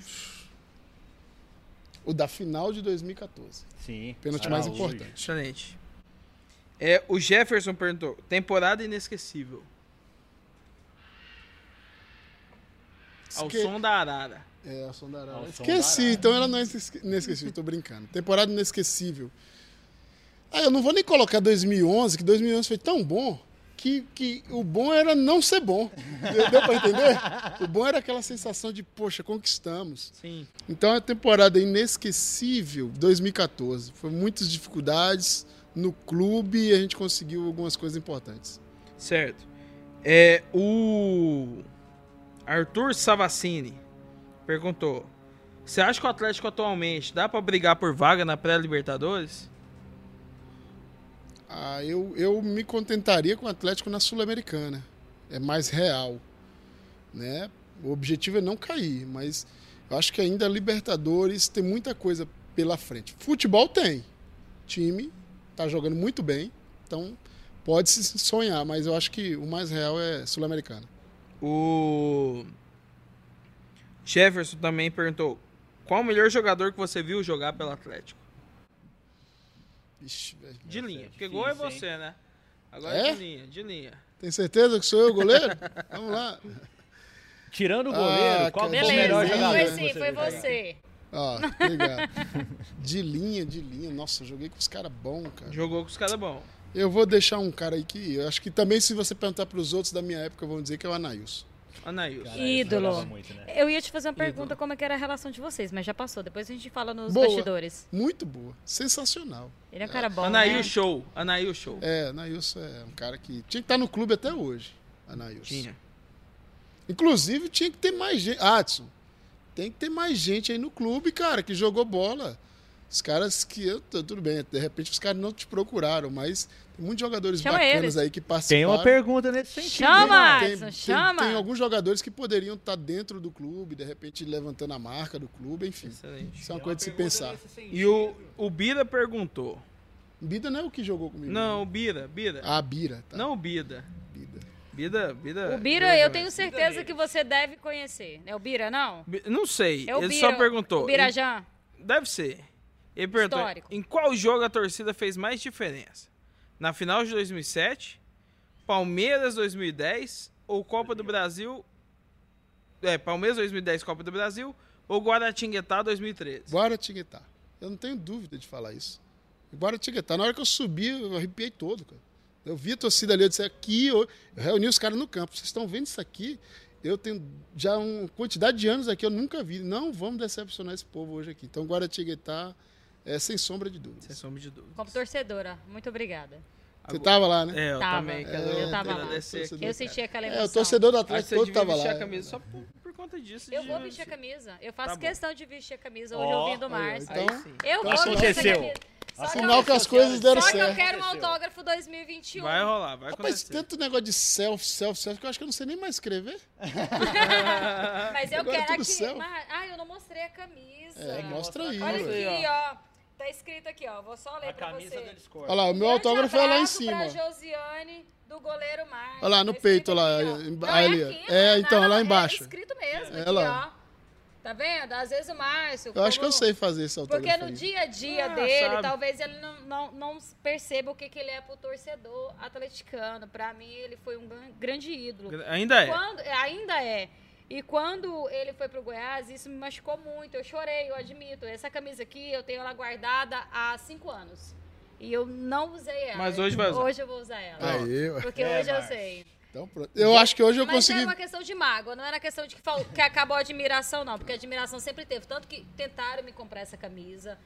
O da final de 2014. Sim. Pênalti mais importante. Excelente. É, o Jefferson perguntou: temporada inesquecível. Ao Esque- som da arara. É, a som da Arara. Ao Esqueci, da Arara. então ela não é inesque- inesquecível, tô brincando. Temporada inesquecível. Ah, eu não vou nem colocar 2011, que 2011 foi tão bom que, que o bom era não ser bom. Deu, deu pra entender? [laughs] O bom era aquela sensação de, poxa, conquistamos. Sim. Então a temporada inesquecível 2014. Foi muitas dificuldades no clube e a gente conseguiu algumas coisas importantes. Certo. É, o Arthur Savacini perguntou: Você acha que o Atlético atualmente dá pra brigar por vaga na pré-Libertadores? Ah, eu, eu me contentaria com o Atlético na Sul-Americana. É mais real. Né? O objetivo é não cair, mas eu acho que ainda Libertadores tem muita coisa pela frente. Futebol tem. Time tá jogando muito bem, então pode se sonhar, mas eu acho que o mais real é Sul-Americana. O Jefferson também perguntou: Qual o melhor jogador que você viu jogar pelo Atlético? Ixi. De Essa linha. é Porque gol é difícil, hein? você, né? Agora É? de linha, de linha. Tem certeza que sou eu o goleiro? [laughs] Vamos lá. Tirando o Ah, goleiro, qual cara, foi o melhor jogador? Foi sim, você foi você. Ó, obrigado. De linha, de linha. Nossa, joguei com os caras bons, cara. Jogou com os caras bons. Eu vou deixar um cara aí que eu acho que também se você perguntar para os outros da minha época vão dizer que é o Anailson. Isso Ídolo. muito, né? Eu ia te fazer uma Ídolo. pergunta como é que era a relação de vocês, mas já passou. Depois a gente fala nos Boa. bastidores. Muito boa, sensacional. Ele é um cara bom, Anail né? Show. Anail Show. É, Anailson é um cara que tinha que estar no clube até hoje. Anailson. Tinha. Inclusive tinha que ter mais gente. Adson, tem que ter mais gente aí no clube, cara, que jogou bola. Os caras que eu tudo bem, de repente os caras não te procuraram, mas tem muitos jogadores Chama bacanas eles. aí que participaram. Tem uma pergunta nesse sentido. Chama, Tem- tem, chama. tem alguns jogadores que poderiam estar dentro do clube, de repente levantando a marca do clube, enfim. Excelente. Isso é uma coisa de se pensar. E o, o Bira perguntou. Bida não é o que jogou comigo. Não, o Bira, Bira. Ah, Bira, tá. Não o Bida. Bida. Bida, Bida. O Bira, eu tenho certeza que você deve conhecer. É o Bira, não? Bi- Não sei. É o Ele Bira. só perguntou. O Birajan. Deve ser. Ele perguntou: Histórico. em qual jogo a torcida fez mais diferença? Na final de 2007, Palmeiras 2010 ou Copa do Brasil? É, Palmeiras 2010, Copa do Brasil ou Guaratinguetá 2013? Guaratinguetá. Eu não tenho dúvida de falar isso. Guaratinguetá. Na hora que eu subi, eu arrepiei todo, cara. Eu vi a torcida ali, eu disse aqui, eu, eu reuni os caras no campo. Vocês estão vendo isso aqui? Eu tenho já uma quantidade de anos aqui, eu nunca vi. Não vamos decepcionar esse povo hoje aqui. Então, Guaratinguetá é sem sombra de dúvida. Sem sombra de dúvida. Como torcedora. Muito obrigada. Você tava lá, né? É, eu Tava. também. Quero Eu tava lá. Torcedor. Eu senti aquela É, emoção. o torcedor do Atlético todo tava vestir lá. a camisa só por, por conta disso. Eu de- vou vestir a camisa. Eu faço Tá questão de vestir a camisa hoje Ó, ouvindo o Márcio. Aí Então. Eu vou Então, vestir essa aconteceu. camisa. Só Sinal eu, que as coisas deram só que eu certo. quero um autógrafo 2021. Vai rolar, vai Rapaz, acontecer. tanto negócio de selfie, selfie, selfie, que eu acho que eu não sei nem mais escrever. [laughs] Mas eu Agora é quero aqui. ah, eu não mostrei a camisa. É, mostra aí. Olha aqui, ó. Tá escrito aqui, ó. Vou só ler A pra camisa você. Discord. Olha lá, o meu Grande autógrafo é lá em cima. Pra. Josiane, do goleiro Márcio. Olha lá, no Tá peito, lá, aqui, Não, ali, é, ó. aqui, É, não, então, não, lá é embaixo. escrito mesmo, É aqui, lá. ó. Tá vendo? Às vezes o Márcio. Eu acho que eu como- sei fazer esse autógrafo Porque no aí. dia a dia Ah, dele, sabe. talvez ele não, não, não perceba o que, que ele é pro torcedor atleticano. Pra mim, ele foi um gran- grande ídolo. Ainda é. Quando, ainda é. E quando ele foi pro Goiás, isso me machucou muito. Eu chorei, eu admito. Essa camisa aqui, eu tenho ela guardada há cinco anos. E eu não usei ela. Mas hoje vai usar. Hoje eu vou usar ela. Aí. Porque É, hoje eu Márcio. sei. então pronto. Eu acho que hoje eu Mas consegui. era uma questão de mágoa, não era questão de que, fal- que acabou a admiração, não. Porque a admiração sempre teve. Tanto que tentaram me comprar essa camisa.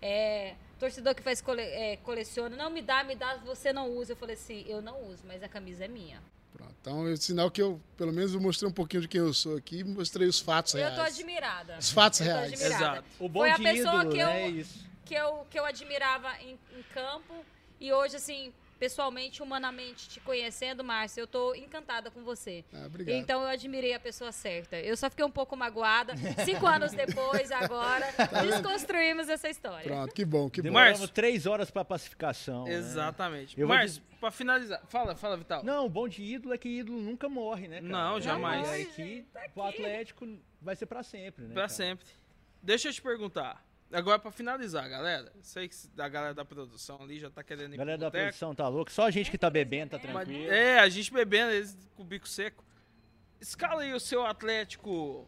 É, torcedor que faz cole, é, coleciona, não me dá, me dá, você não usa. Eu falei assim, eu não uso, mas a camisa é minha. Pronto. Então, é sinal que eu, pelo menos, eu mostrei um pouquinho de quem eu sou aqui e mostrei os fatos Eu tô reais. admirada. Os fatos Eu tô reais. Exato. O bom Foi a de pessoa ídolo, que eu- né? Isso. que eu, que eu admirava em, em campo. E hoje, assim, pessoalmente, humanamente, te conhecendo, Márcio, eu tô encantada com você. Ah, obrigado. Então eu admirei a pessoa certa. Eu só fiquei um pouco magoada. Cinco [laughs] anos depois, agora, desconstruímos essa história. Pronto, que bom, que bom. Demoramos três horas pra pacificação. né? Exatamente. Vou Márcio, pra finalizar. Fala, fala, Vital. Não, o bom de ídolo é que ídolo nunca morre, né? Cara? Não, jamais. E Ai, aqui, gente, tá o Atlético vai ser pra sempre, né? Pra cara? sempre. Deixa eu te perguntar. Agora, pra finalizar, galera. Sei que a galera da produção ali já tá querendo ir A galera da boteco. produção tá louca. Só a gente que tá bebendo, tá Mas- tranquilo. é, a gente bebendo, eles com o bico seco. Escala aí o seu Atlético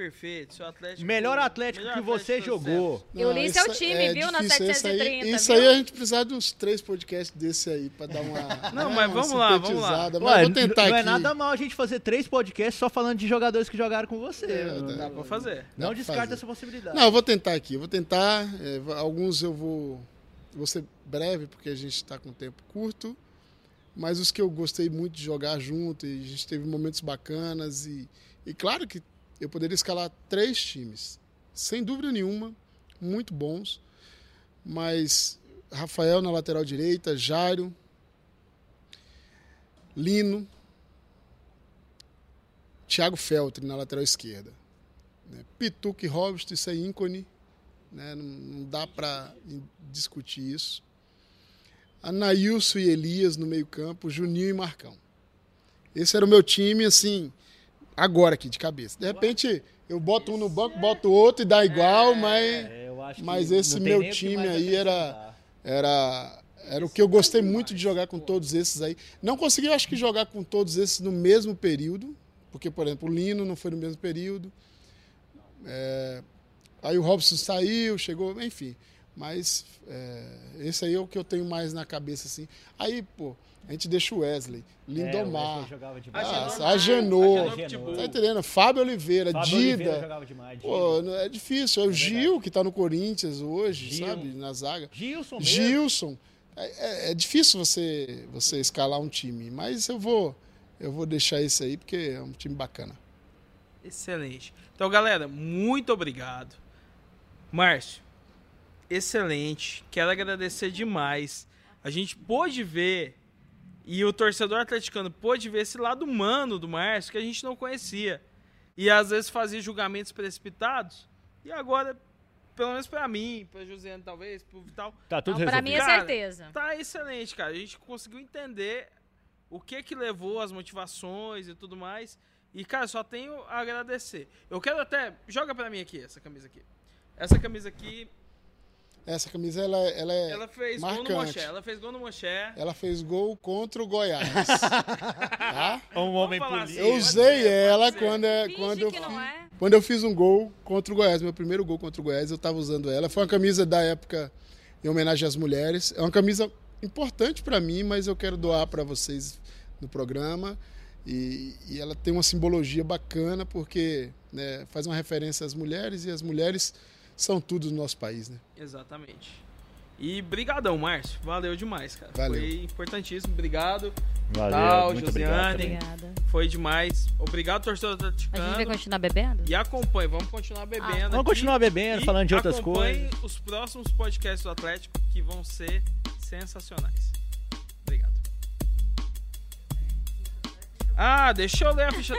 perfeito, seu Atlético... Melhor Atlético melhor que você Atlético jogou. Eu li seu isso time, é viu, na difícil. Esse aí- 730, Isso aí a gente precisa de uns três podcasts desse aí pra dar uma. [laughs] Não, né, mas vamos lá, vamos lá. Mas Ué, vou tentar não é aqui. nada mal a gente fazer três podcasts só falando de jogadores que jogaram com você. É, não, dá Dá pra fazer. Não descarta fazer. essa possibilidade. Não, eu vou tentar aqui. Eu vou tentar. é, alguns eu vou. Vou ser breve, porque a gente está com tempo curto. Mas os que eu gostei muito de jogar junto, e a gente teve momentos bacanas. E, e claro que eu poderia escalar três times, sem dúvida nenhuma, muito bons. Mas Rafael na lateral direita, Jairo, Lino, Thiago Feltri na lateral esquerda. Né? Pituca e Robson, isso é ícone. Né? Não, não dá para discutir isso. Anailson e Elias no meio campo, Juninho e Marcão. Esse era o meu time, assim, agora aqui, de cabeça. De repente, eu boto um no banco, boto outro e dá igual, mas É, que Mas esse meu time aí era- era, era o que eu gostei muito de jogar com todos esses aí. Não consegui, acho que, jogar com todos esses no mesmo período, porque, por exemplo, o Lino não foi no mesmo período. É, aí o Robson saiu, chegou, enfim. Mas é, esse aí é o que eu tenho mais na cabeça, assim. Aí, pô, a gente deixa o Wesley, É, o Lindomar, Wesley jogava demais. ah, Agenor. Agenor, tá entendendo? Fábio Oliveira, Fábio Oliveira Dida. jogava demais. Pô, é difícil. É o Gil, que tá no Corinthians hoje, Gil. sabe? Na zaga. Gilson mesmo. Gilson. É, é- é difícil você, você escalar um time, mas eu vou, eu vou deixar esse aí porque é um time bacana. Excelente. Então, galera, muito obrigado. Márcio, excelente. Quero agradecer demais. A gente pôde ver, e o torcedor atleticano pôde ver esse lado humano do Márcio que a gente não conhecia. E às vezes fazia julgamentos precipitados. E agora, pelo menos pra mim, pra Josiane talvez, pro Vital, Tá tudo Não, pra resolvido. mim é Cara, certeza. Tá excelente, cara. A gente conseguiu entender o que que levou as motivações e tudo mais. E, cara, só tenho a agradecer. Eu quero até. Joga pra mim aqui, essa camisa aqui. Essa camisa aqui, Essa camisa ela, ela é. ela fez gol no marcante. Moché. Ela fez gol no Moché. Ela fez gol contra o Goiás. [laughs] tá? Um homem político. assim. Eu pode usei ela quando, é- Finge quando, eu fiz, não é. quando eu fiz um gol contra o Goiás. Meu primeiro gol contra o Goiás, eu tava usando ela. Foi uma camisa da época em homenagem às mulheres. É uma camisa importante para mim, mas eu quero doar para vocês no programa. E, e ela tem uma simbologia bacana porque né, faz uma referência às mulheres e as mulheres são tudo no nosso país, né? Exatamente. E brigadão, Márcio. Valeu demais, cara. Valeu. Foi importantíssimo. Obrigado. Valeu, Tal, muito Josiane. Obrigada. Foi demais. Obrigado, torcedor A gente vai atleticano. continuar bebendo? E acompanhe. Vamos continuar bebendo. Vamos aqui. continuar bebendo, E falando de outras acompanhe coisas. os próximos podcasts do Atlético que vão ser sensacionais. Obrigado. Ah, deixa eu ler a ficha.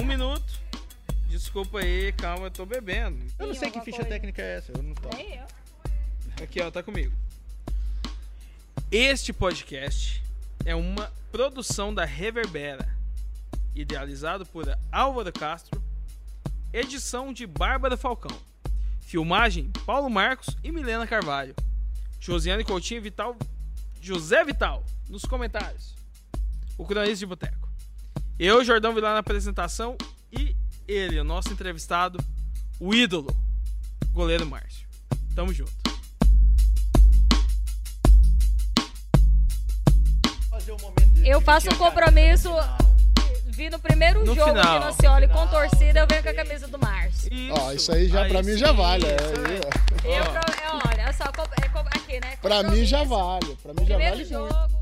Um minuto. Desculpa aí, calma, eu tô bebendo. Eu não sei que ficha coisa. técnica é essa. Eu não tomo. Nem eu. Aqui, ó, tá comigo. Este podcast é uma produção da Reverbera, idealizado por Álvaro Castro, edição de Bárbara Falcão, filmagem Paulo Marcos e Milena Carvalho, Josiane Coutinho e Vital, José Vital, nos comentários, o cronista de boteco. Eu, Jordão Vilar na apresentação e ele, o nosso entrevistado, o ídolo, goleiro Márcio. Tamo junto. Eu faço um compromisso vi no primeiro no jogo final. de Nocioli com torcida, eu venho com a camisa do Márcio. Ó, isso aí já aí pra sim, mim já vale. É, eu, é, olha é só, é aqui, né? Pra mim já vale. Pra mim já primeiro vale jogo.